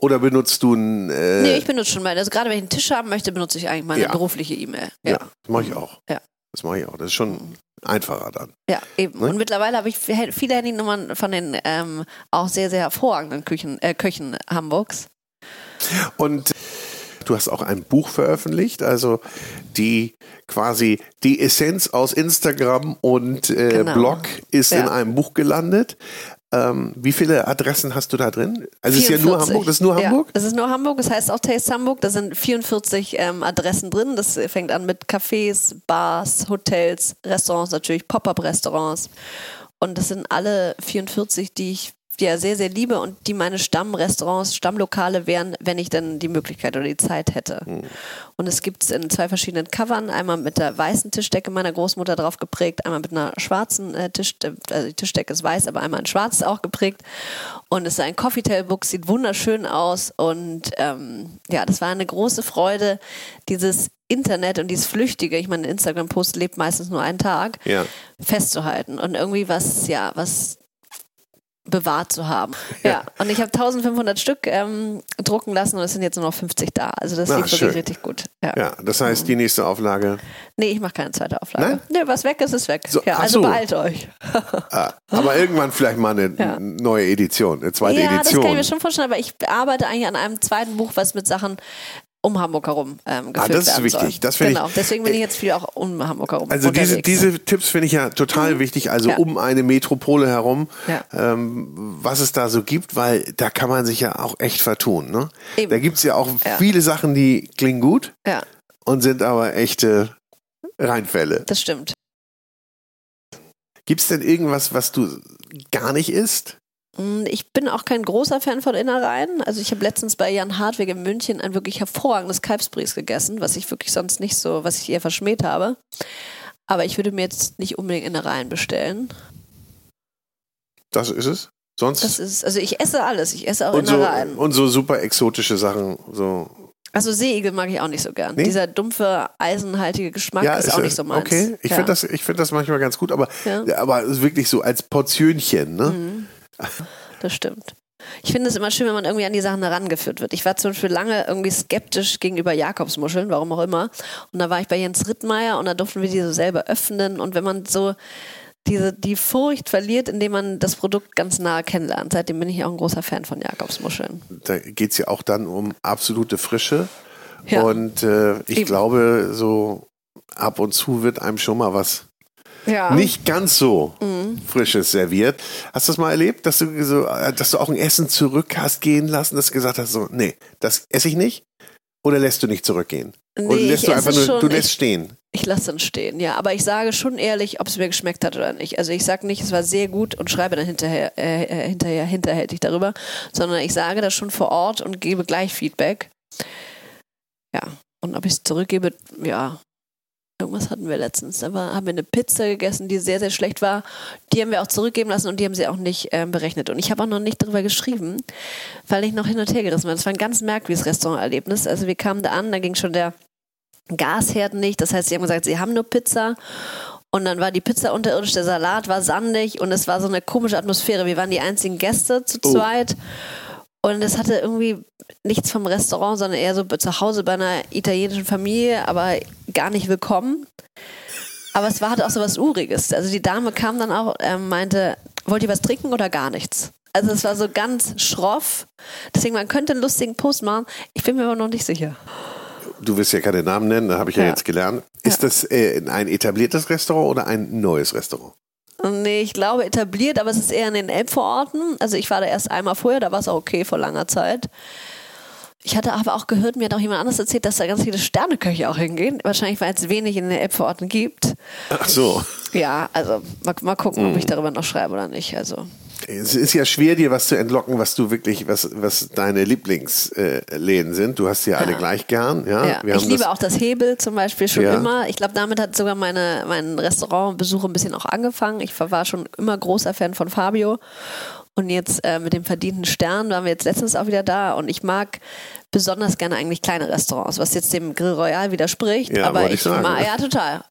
S1: Oder benutzt du ein. Äh,
S2: Nee, ich benutze schon mal. Also gerade wenn ich einen Tisch haben möchte, benutze ich eigentlich meine
S1: Ja.
S2: berufliche E-Mail.
S1: ja.
S2: Ja.
S1: das mache ich auch.
S2: Ja.
S1: Das mache ich auch. Das ist schon einfacher dann.
S2: Ja, eben.
S1: Ne?
S2: Und mittlerweile habe ich viele Handynummern von den ähm, auch sehr, sehr hervorragenden Küchen, äh, Köchen Hamburgs.
S1: Und du hast auch ein Buch veröffentlicht, also die quasi die Essenz aus Instagram und äh,
S2: Genau.
S1: Blog ist in
S2: Ja.
S1: einem Buch gelandet. Ähm, wie viele Adressen hast du da drin? Also es ist ja nur
S2: 44.
S1: Hamburg, das ist nur Hamburg?
S2: Ja, das ist nur Hamburg, das heißt auch Taste Hamburg. Da sind 44 ähm, Adressen drin. Das fängt an mit Cafés, Bars, Hotels, Restaurants natürlich, Pop-up-Restaurants. Und das sind alle 44, die ich ja sehr, sehr liebe und die meine Stammrestaurants, Stammlokale wären, wenn ich dann die Möglichkeit oder die Zeit hätte.
S1: Hm.
S2: Und es gibt es in zwei verschiedenen Covern, einmal mit der weißen Tischdecke meiner Großmutter drauf geprägt, einmal mit einer schwarzen äh, Tischdecke, also die Tischdecke ist weiß, aber einmal in schwarz auch geprägt. Und es ist ein Coffeetail-Book, sieht wunderschön aus und ähm, ja, das war eine große Freude, dieses Internet und dieses Flüchtige, ich meine, Instagram-Post lebt meistens nur einen Tag,
S1: Ja.
S2: festzuhalten und irgendwie was, ja, was bewahrt zu haben. Ja, und ich habe 1500 Stück ähm, drucken lassen und es sind jetzt nur noch 50 da. Also das
S1: Ah,
S2: lief
S1: schön.
S2: wirklich richtig gut. Ja.
S1: Ja, das heißt, die nächste Auflage.
S2: Nee, ich mache keine zweite Auflage.
S1: Nein?
S2: Nee, was weg ist, ist weg.
S1: So,
S2: ja, also
S1: so.
S2: beeilt euch.
S1: Ah, aber irgendwann vielleicht mal eine
S2: Ja.
S1: neue Edition, eine zweite
S2: ja, das
S1: Edition.
S2: kann ich mir schon vorstellen, aber ich arbeite eigentlich an einem zweiten Buch, was mit Sachen um Hamburg herum ähm, gefüllt
S1: Ah, das ist wichtig.
S2: Soll.
S1: Das finde ich-
S2: genau, deswegen bin ich jetzt viel auch um Hamburg herum
S1: Also diese, diese Tipps finde ich ja total wichtig, also
S2: Ja.
S1: um eine Metropole herum,
S2: Ja.
S1: ähm, was es da so gibt, weil da kann man sich ja auch echt vertun. Ne?
S2: Eben.
S1: Da gibt es ja auch
S2: Ja.
S1: viele Sachen, die klingen gut und sind aber echte Reinfälle.
S2: das stimmt.
S1: Gibt es denn irgendwas, was du gar nicht isst?
S2: Mm, Ich bin auch kein großer Fan von Innereien. Also ich habe letztens bei Jan Hartwig in München ein wirklich hervorragendes Kalbsbries gegessen, was ich wirklich sonst nicht so, was ich eher verschmäht habe. Aber ich würde mir jetzt nicht unbedingt Innereien bestellen.
S1: Das ist es. Sonst
S2: Das ist, also ich esse alles. Ich esse auch
S1: und so,
S2: Innereien.
S1: und so super exotische Sachen. So.
S2: Also Seeigel mag ich auch nicht so gern.
S1: Nee?
S2: Dieser dumpfe, eisenhaltige Geschmack ist, auch
S1: äh,
S2: nicht so meins.
S1: Okay, ich
S2: ja.
S1: finde das, ich find das manchmal ganz gut, aber,
S2: Ja. Mhm.
S1: aber ist wirklich so als Portionchen. Ne?
S2: Das stimmt. Ich finde es immer schön, wenn man irgendwie an die Sachen herangeführt wird. Ich war zum Beispiel lange irgendwie skeptisch gegenüber Jakobsmuscheln, warum auch immer. Und da war ich bei Jens Rittmeier und da durften wir die so selber öffnen. Und wenn man so diese, die Furcht verliert, indem man das Produkt ganz nah kennenlernt. Seitdem bin ich auch ein großer Fan von Jakobsmuscheln.
S1: Da geht es ja auch dann um absolute Frische.
S2: Ja.
S1: Und äh, ich
S2: Eben.
S1: glaube, so ab und zu wird einem schon mal was
S2: Ja.
S1: nicht ganz so
S2: Mhm.
S1: Frisches serviert. Hast du das mal erlebt, dass du so, äh, dass du auch ein Essen zurück hast gehen lassen, dass du gesagt hast, so, nee, das esse ich nicht? Oder lässt du nicht zurückgehen? Oder
S2: Nee,
S1: lässt
S2: ich
S1: du einfach nur,
S2: schon,
S1: du lässt
S2: ich-
S1: stehen?
S2: Ich lasse dann stehen, ja. Aber ich sage schon ehrlich, ob es mir geschmeckt hat oder nicht. Also ich sage nicht, es war sehr gut und schreibe dann hinterher, äh, äh, hinterher hinterhältig darüber, sondern ich sage das schon vor Ort und gebe gleich Feedback. Ja. Und ob ich es zurückgebe, ja. Irgendwas hatten wir letztens. Da war, haben wir eine Pizza gegessen, die sehr, sehr schlecht war. Die haben wir auch zurückgeben lassen und die haben sie auch nicht ähm, berechnet. Und ich habe auch noch nicht darüber geschrieben, weil ich noch hin und her gerissen war. Das war ein ganz merkwürdiges Restauranterlebnis. Also wir kamen da an, da ging schon der Gasherd nicht. Das heißt, sie haben gesagt, sie haben nur Pizza. Und dann war die Pizza unterirdisch, der Salat war sandig und es war so eine komische Atmosphäre. Wir waren die einzigen Gäste zu
S1: Oh.
S2: zweit. Und es hatte irgendwie nichts vom Restaurant, sondern eher so zu Hause bei einer italienischen Familie, aber gar nicht willkommen. Aber es war halt auch so was Uriges. Also die Dame kam dann auch, ähm, meinte, wollt ihr was trinken oder gar nichts? Also es war so ganz schroff. Deswegen, man könnte einen lustigen Post machen. Ich bin mir aber noch nicht sicher.
S1: Du wirst ja keine Namen nennen, da habe ich ja,
S2: Ja.
S1: jetzt gelernt. Ist das äh, ein etabliertes Restaurant oder ein neues Restaurant?
S2: Nee, ich glaube etabliert, aber es ist eher in den Elbvororten. Also ich war da erst einmal vorher, da war es auch okay vor langer Zeit. Ich hatte aber auch gehört, mir hat auch jemand anderes erzählt, dass da ganz viele Sterneköche auch hingehen. Wahrscheinlich, weil es wenig in den Elbvororten gibt.
S1: Ach so.
S2: Ja, also mal, mal gucken,
S1: Hm.
S2: ob ich darüber noch schreibe oder nicht. Also
S1: Es ist ja schwer, dir was zu entlocken, was du wirklich, was, was deine Lieblingsläden sind. Du hast sie ja alle
S2: Ja.
S1: gleich gern. Ja,
S2: Ja, ich liebe
S1: das-
S2: auch das Hebel zum Beispiel schon
S1: Ja.
S2: immer. Ich glaube, damit hat sogar meine, mein Restaurantbesuch ein bisschen auch angefangen. Ich war schon immer großer Fan von Fabio. Und jetzt äh, mit dem verdienten Stern waren wir jetzt letztens auch wieder da. Und ich mag besonders gerne eigentlich kleine Restaurants, was jetzt dem Grill Royal widerspricht.
S1: Ja,
S2: aber
S1: ich sagen.
S2: mag, ja, total.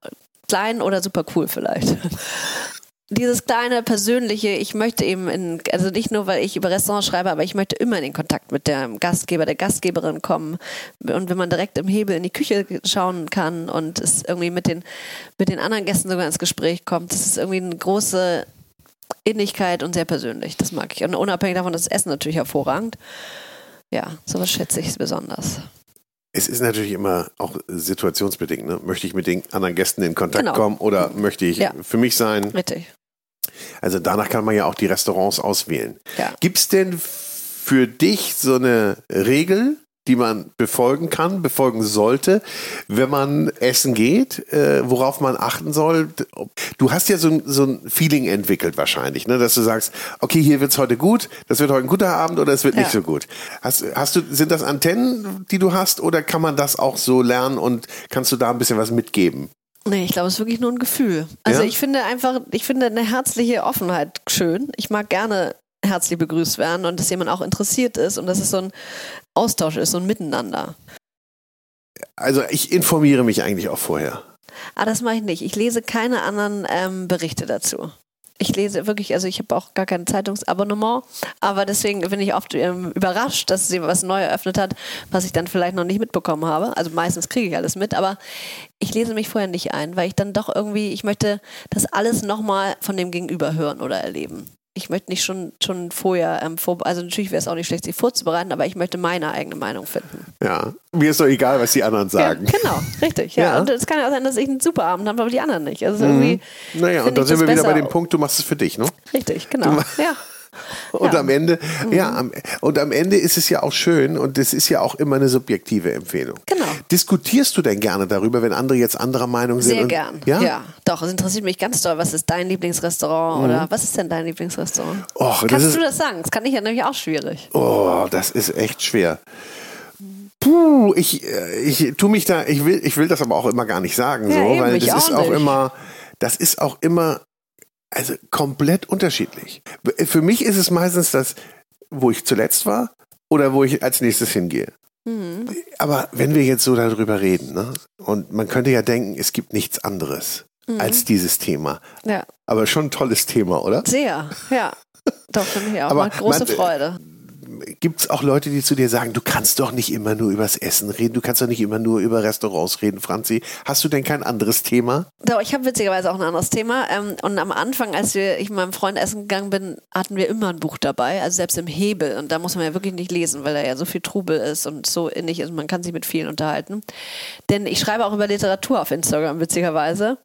S2: Klein oder super cool vielleicht. Dieses kleine persönliche, ich möchte eben in, also nicht nur, weil ich über Restaurants schreibe, aber ich möchte immer in den Kontakt mit dem Gastgeber, der Gastgeberin kommen. Und wenn man direkt im Hebel in die Küche schauen kann und es irgendwie mit den, mit den anderen Gästen sogar ins Gespräch kommt, das ist irgendwie eine große Innigkeit und sehr persönlich. Das mag ich. Und unabhängig davon ist das Essen natürlich hervorragend. Ja, sowas schätze ich besonders.
S1: Es ist natürlich immer auch situationsbedingt. Ne? Möchte ich mit den anderen Gästen in Kontakt
S2: Genau.
S1: kommen oder möchte ich
S2: Ja.
S1: für mich sein?
S2: Richtig.
S1: Also danach kann man ja auch die Restaurants auswählen.
S2: Ja.
S1: Gibt es denn für dich so eine Regel, die man befolgen kann, befolgen sollte, wenn man essen geht, äh, worauf man achten soll? Du hast ja so, ein- so ein Feeling entwickelt wahrscheinlich, ne? dass du sagst, okay, hier wird's heute gut, das wird heute ein guter Abend oder es wird nicht
S2: Ja.
S1: so gut. Hast, hast du, sind das Antennen, die du hast oder kann man das auch so lernen und kannst du da ein bisschen was mitgeben?
S2: Nee, ich glaube, es ist wirklich nur ein Gefühl. Also
S1: Ja?
S2: ich finde einfach, ich finde eine herzliche Offenheit schön. Ich mag gerne herzlich begrüßt werden und dass jemand auch interessiert ist und dass es so ein Austausch ist, so ein Miteinander.
S1: Also ich informiere mich eigentlich auch vorher.
S2: Ah, das mache ich nicht. Ich lese keine anderen ähm, Berichte dazu. Ich lese wirklich, also ich habe auch gar kein Zeitungsabonnement, aber deswegen bin ich oft ähm, überrascht, dass sie was neu eröffnet hat, was ich dann vielleicht noch nicht mitbekommen habe. Also meistens kriege ich alles mit, aber ich lese mich vorher nicht ein, weil ich dann doch irgendwie, ich möchte das alles nochmal von dem Gegenüber hören oder erleben. Ich möchte nicht schon, schon vorher, ähm, vor, also natürlich wäre es auch nicht schlecht, sich vorzubereiten, aber ich möchte meine eigene Meinung finden.
S1: Ja, mir ist doch egal, was die anderen sagen.
S2: Ja, genau, richtig. Ja.
S1: Ja. Mhm.
S2: Und es kann ja auch sein, dass ich einen super Abend habe, aber die anderen nicht. Also irgendwie
S1: Naja, und
S2: ich
S1: sind wir wieder bei dem Punkt, du machst es für dich, ne?
S2: Richtig, genau. Ja.
S1: Und
S2: Ja.
S1: am Ende, ja, am, und am Ende ist es ja auch schön und es ist ja auch immer eine subjektive Empfehlung.
S2: Genau.
S1: Diskutierst du denn gerne darüber, wenn andere jetzt anderer Meinung sind?
S2: Sehr
S1: und,
S2: gern.
S1: Ja?
S2: Ja? doch. Es interessiert mich ganz doll. Was ist dein Lieblingsrestaurant oder was ist denn dein Lieblingsrestaurant?
S1: Och, Mhm. das
S2: Kannst
S1: ist-
S2: du das sagen? Das kann ich ja nämlich auch schwierig.
S1: Oh, das ist echt schwer. Puh, ich, äh, ich tu mich da, ich will, ich will das aber auch immer gar nicht sagen,
S2: Ja,
S1: so,
S2: eben,
S1: weil das ist
S2: auch
S1: auch
S2: nicht.
S1: immer, das ist auch immer, also komplett unterschiedlich. Für mich ist es meistens das, wo ich zuletzt war oder wo ich als nächstes hingehe.
S2: Mhm.
S1: Aber wenn wir jetzt so darüber reden, ne, und man könnte ja denken, es gibt nichts anderes
S2: Mhm.
S1: als dieses Thema.
S2: Ja,
S1: Aber schon ein tolles Thema, oder?
S2: sehr. Ja. Doch, finde ich auch.
S1: Aber
S2: Macht große
S1: man- äh,
S2: Freude.
S1: Gibt es auch Leute, die zu dir sagen, du kannst doch nicht immer nur übers Essen reden, du kannst doch nicht immer nur über Restaurants reden, Franzi. Hast du denn kein anderes Thema?
S2: Doch, ich habe witzigerweise auch ein anderes Thema. Ähm, und am Anfang, als ich mit meinem Freund essen gegangen bin, hatten wir immer ein Buch dabei, also selbst im Hebel. Und da muss man ja wirklich nicht lesen, weil da ja so viel Trubel ist und so innig ist. Man kann sich mit vielen unterhalten. Denn ich schreibe auch über Literatur auf Instagram, witzigerweise.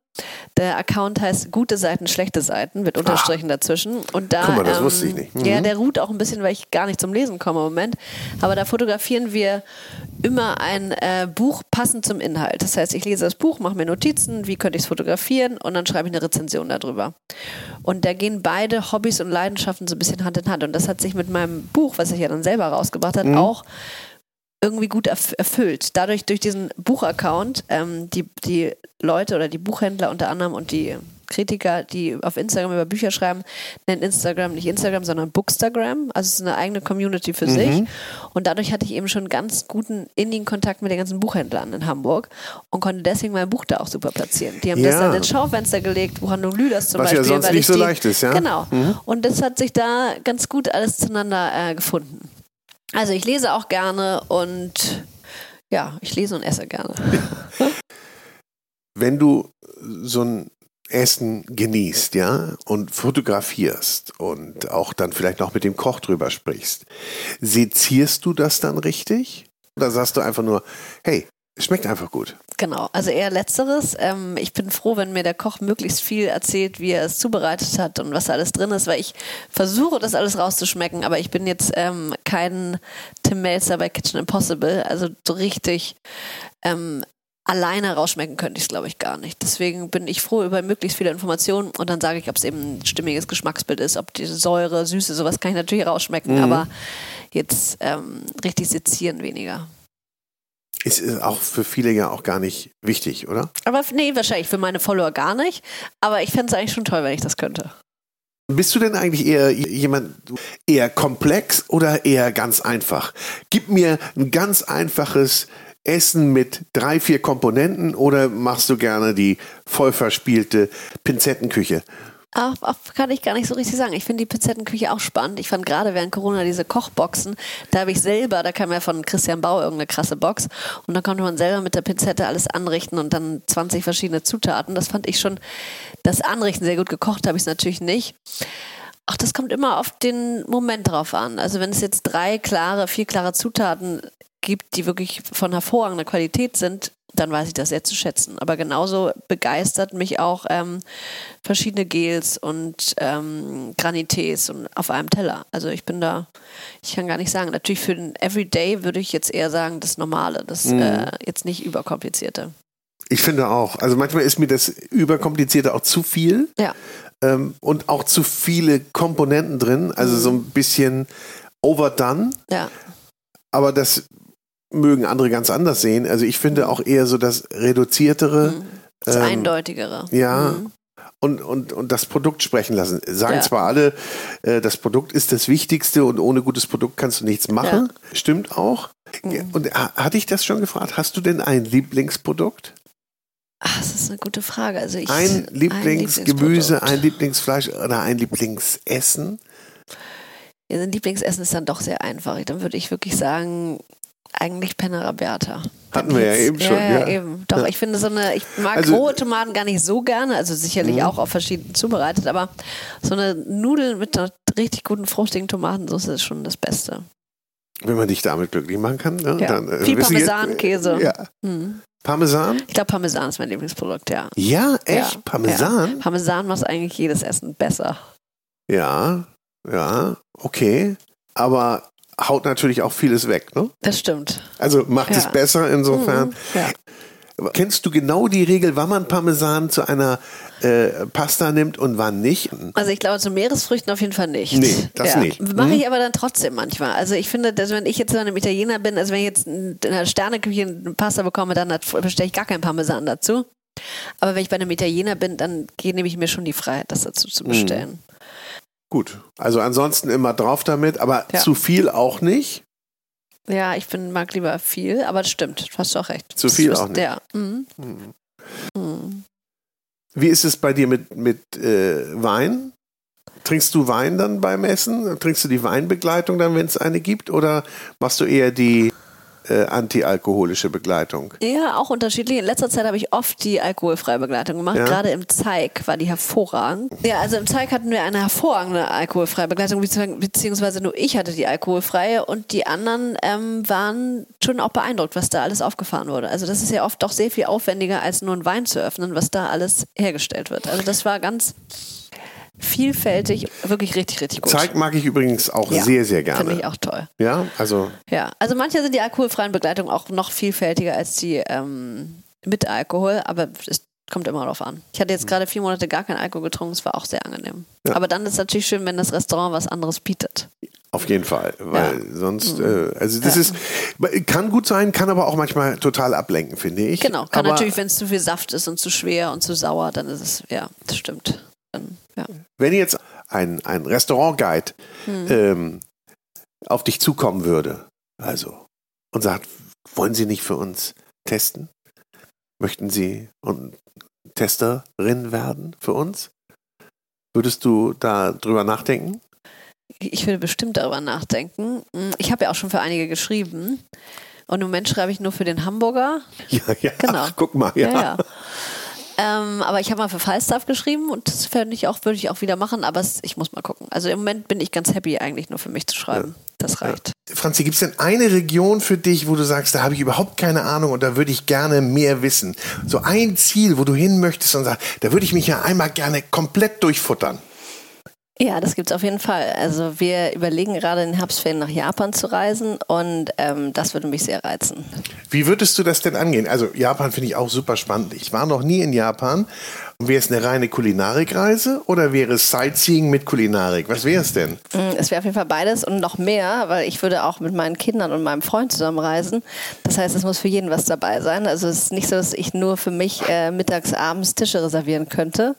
S2: Der Account heißt Gute Seiten, schlechte Seiten, mit Unterstrichen dazwischen. Und da,
S1: Ah. Guck mal, das wusste ich nicht. Mhm.
S2: Ja, der ruht auch ein bisschen, weil ich gar nicht zum Lesen komme im Moment. Aber da fotografieren wir immer ein äh, Buch passend zum Inhalt. Das heißt, ich lese das Buch, mache mir Notizen, wie könnte ich es fotografieren und dann schreibe ich eine Rezension darüber. Und da gehen beide Hobbys und Leidenschaften so ein bisschen Hand in Hand. Und das hat sich mit meinem Buch, was ich ja dann selber rausgebracht
S1: Mhm.
S2: habe, auch irgendwie gut erfüllt. Dadurch, durch diesen Buchaccount, ähm, die, die Leute oder die Buchhändler unter anderem und die Kritiker, die auf Instagram über Bücher schreiben, nennen Instagram nicht Instagram, sondern Bookstagram. Also es ist eine eigene Community für mhm. sich. Und dadurch hatte ich eben schon ganz guten innigen Kontakt mit den ganzen Buchhändlern in Hamburg und konnte deswegen mein Buch da auch super platzieren. Die haben ja. das dann ins Schaufenster gelegt, Buchhandlung Lüders zum
S1: Was
S2: Beispiel.
S1: Was ja sonst nicht so
S2: die,
S1: leicht ist, ja.
S2: Genau. Mhm. Und das hat sich da ganz gut alles zueinander äh, gefunden. Also ich lese auch gerne und ja, ich lese und esse gerne.
S1: Wenn du so ein Essen genießt, ja, und fotografierst und auch dann vielleicht noch mit dem Koch drüber sprichst, sezierst du das dann richtig? Oder sagst du einfach nur, hey, schmeckt einfach gut.
S2: Genau, also eher letzteres. Ähm, ich bin froh, wenn mir der Koch möglichst viel erzählt, wie er es zubereitet hat und was da alles drin ist, weil ich versuche, das alles rauszuschmecken, aber ich bin jetzt ähm, kein Tim Melzer bei Kitchen Impossible. Also so richtig ähm, alleine rausschmecken könnte ich es, glaube ich, gar nicht. Deswegen bin ich froh über möglichst viele Informationen und dann sage ich, ob es eben ein stimmiges Geschmacksbild ist, ob die Säure, Süße, sowas kann ich natürlich rausschmecken, mhm. aber jetzt ähm, richtig sezieren weniger.
S1: Ist, ist auch für viele ja auch gar nicht wichtig, oder?
S2: Aber nee, wahrscheinlich für meine Follower gar nicht. Aber ich fände es eigentlich schon toll, wenn ich das könnte.
S1: Bist du denn eigentlich eher jemand eher komplex oder eher ganz einfach? Gib mir ein ganz einfaches Essen mit drei, vier Komponenten oder machst du gerne die voll verspielte Pinzettenküche?
S2: Ach, kann ich gar nicht so richtig sagen. Ich finde die Pinzettenküche auch spannend. Ich fand gerade während Corona diese Kochboxen, da habe ich selber, da kam ja von Christian Bau irgendeine krasse Box und da konnte man selber mit der Pinzette alles anrichten und dann 20 verschiedene Zutaten. Das fand ich schon, das Anrichten sehr gut gekocht habe ich es natürlich nicht. Ach, das kommt immer auf den Moment drauf an. Also wenn es jetzt drei klare, vier klare Zutaten gibt, die wirklich von hervorragender Qualität sind, dann weiß ich das sehr zu schätzen. Aber genauso begeistert mich auch ähm, verschiedene Gels und ähm, Granités und auf einem Teller. Also ich bin da, ich kann gar nicht sagen. Natürlich für den Everyday würde ich jetzt eher sagen, das Normale, das mhm. äh, jetzt nicht überkomplizierte.
S1: Ich finde auch. Also manchmal ist mir das Überkomplizierte auch zu viel.
S2: Ja.
S1: Ähm, und auch zu viele Komponenten drin. Also mhm. so ein bisschen overdone.
S2: Ja.
S1: Aber das mögen andere ganz anders sehen. Also ich finde auch eher so das reduziertere. Mhm.
S2: Das ähm, eindeutigere.
S1: Ja. Mhm. Und, und, und das Produkt sprechen lassen. Sagen ja. zwar alle, äh, das Produkt ist das Wichtigste und ohne gutes Produkt kannst du nichts machen. Ja. Stimmt auch. Mhm. Und äh, hatte ich das schon gefragt? Hast du denn ein Lieblingsprodukt?
S2: Ach, das ist eine gute Frage. Also ich,
S1: ein Lieblingsgemüse, ein Lieblingsfleisch oder ein Lieblingsessen?
S2: Ja, ein Lieblingsessen ist dann doch sehr einfach. Dann würde ich wirklich sagen, eigentlich Penna Raberta.
S1: Hatten wir ja eben schon. Ja,
S2: ja. eben. Doch, ja. ich finde so eine, ich mag also, rohe Tomaten gar nicht so gerne, also sicherlich mh. auch auf verschiedenen zubereitet, aber so eine Nudel mit einer richtig guten fruchtigen Tomatensauce ist schon das Beste.
S1: Wenn man dich damit glücklich machen kann, ne?
S2: ja.
S1: dann
S2: äh, Viel Parmesankäse.
S1: Ja. Hm. Parmesan?
S2: Ich glaube, Parmesan ist mein Lieblingsprodukt, ja.
S1: Ja, echt? Parmesan?
S2: Parmesan macht eigentlich jedes Essen besser.
S1: Ja, ja, okay. Aber haut natürlich auch vieles weg, ne?
S2: Das stimmt.
S1: Also macht ja. es besser insofern. Mhm. Ja. Kennst du genau die Regel, wann man Parmesan zu einer äh, Pasta nimmt und wann nicht?
S2: Also ich glaube zu Meeresfrüchten auf jeden Fall nicht.
S1: Nee, das ja. nicht.
S2: Mache hm? ich aber dann trotzdem manchmal. Also ich finde, dass wenn ich jetzt in einem Italiener bin, also wenn ich jetzt in einer Sterneküche eine Pasta bekomme, dann bestelle ich gar keinen Parmesan dazu. Aber wenn ich bei einem Italiener bin, dann nehme ich mir schon die Freiheit, das dazu zu bestellen. Hm.
S1: Gut, also ansonsten immer drauf damit, aber ja. zu viel auch nicht.
S2: Ja, ich bin, mag lieber viel, aber das stimmt, du hast auch recht.
S1: Zu viel auch nicht.
S2: Ja. Mhm. Mhm.
S1: Mhm. Wie ist es bei dir mit, mit äh, Wein? Trinkst du Wein dann beim Essen? Trinkst du die Weinbegleitung dann, wenn es eine gibt? Oder machst du eher die äh, antialkoholische Begleitung?
S2: Ja, auch unterschiedlich. In letzter Zeit habe ich oft die alkoholfreie Begleitung gemacht. Ja? Gerade im Zeig war die hervorragend. Ja, also im Zeig hatten wir eine hervorragende alkoholfreie Begleitung, beziehungsweise nur ich hatte die alkoholfreie und die anderen ähm, waren schon auch beeindruckt, was da alles aufgefahren wurde. Also das ist ja oft doch sehr viel aufwendiger, als nur einen Wein zu öffnen, was da alles hergestellt wird. Also das war ganz vielfältig, wirklich richtig, richtig gut.
S1: Zeig mag ich übrigens auch ja, sehr, sehr gerne.
S2: Finde ich auch toll.
S1: Ja, also.
S2: Ja, also manche sind die alkoholfreien Begleitungen auch noch vielfältiger als die ähm, mit Alkohol, aber ist kommt immer darauf an. Ich hatte jetzt gerade vier Monate gar keinen Alkohol getrunken, es war auch sehr angenehm. Ja. Aber dann ist es natürlich schön, wenn das Restaurant was anderes bietet.
S1: Auf jeden Fall, weil ja. sonst, mhm. äh, also das ja. ist, kann gut sein, kann aber auch manchmal total ablenken, finde ich.
S2: Genau, kann aber natürlich, wenn es zu viel Saft ist und zu schwer und zu sauer, dann ist es, ja, das stimmt. Dann,
S1: ja. Wenn jetzt ein, ein Restaurant-Guide mhm. ähm, auf dich zukommen würde, also, und sagt, wollen Sie nicht für uns testen? Möchten Sie und Testerin werden für uns? Würdest du da drüber nachdenken?
S2: Ich würde bestimmt darüber nachdenken. Hm, ich habe ja auch schon für einige geschrieben. Und im Moment schreibe ich nur für den Hamburger.
S1: Ja, ja. Genau. Ach, guck mal, ja. ja, ja.
S2: Ähm, aber ich habe mal für Falstaff geschrieben und das fände ich auch, würde ich auch wieder machen, aber es, ich muss mal gucken. Also im Moment bin ich ganz happy, eigentlich nur für mich zu schreiben. Ja. Das reicht.
S1: Ja. Franzi, gibt es denn eine Region für dich, wo du sagst, da habe ich überhaupt keine Ahnung und da würde ich gerne mehr wissen? So ein Ziel, wo du hin möchtest und sagst, da würde ich mich ja einmal gerne komplett durchfuttern.
S2: Ja, das gibt's auf jeden Fall. Also wir überlegen gerade in den Herbstferien nach Japan zu reisen und ähm, das würde mich sehr reizen.
S1: Wie würdest du das denn angehen? Also Japan finde ich auch super spannend. Ich war noch nie in Japan Wäre es eine reine Kulinarikreise oder wäre es Sightseeing mit Kulinarik? Was wäre es denn?
S2: Mm, es wäre auf jeden Fall beides und noch mehr, weil ich würde auch mit meinen Kindern und meinem Freund zusammen reisen. Das heißt, es muss für jeden was dabei sein. Also es ist nicht so, dass ich nur für mich äh, mittags, abends Tische reservieren könnte,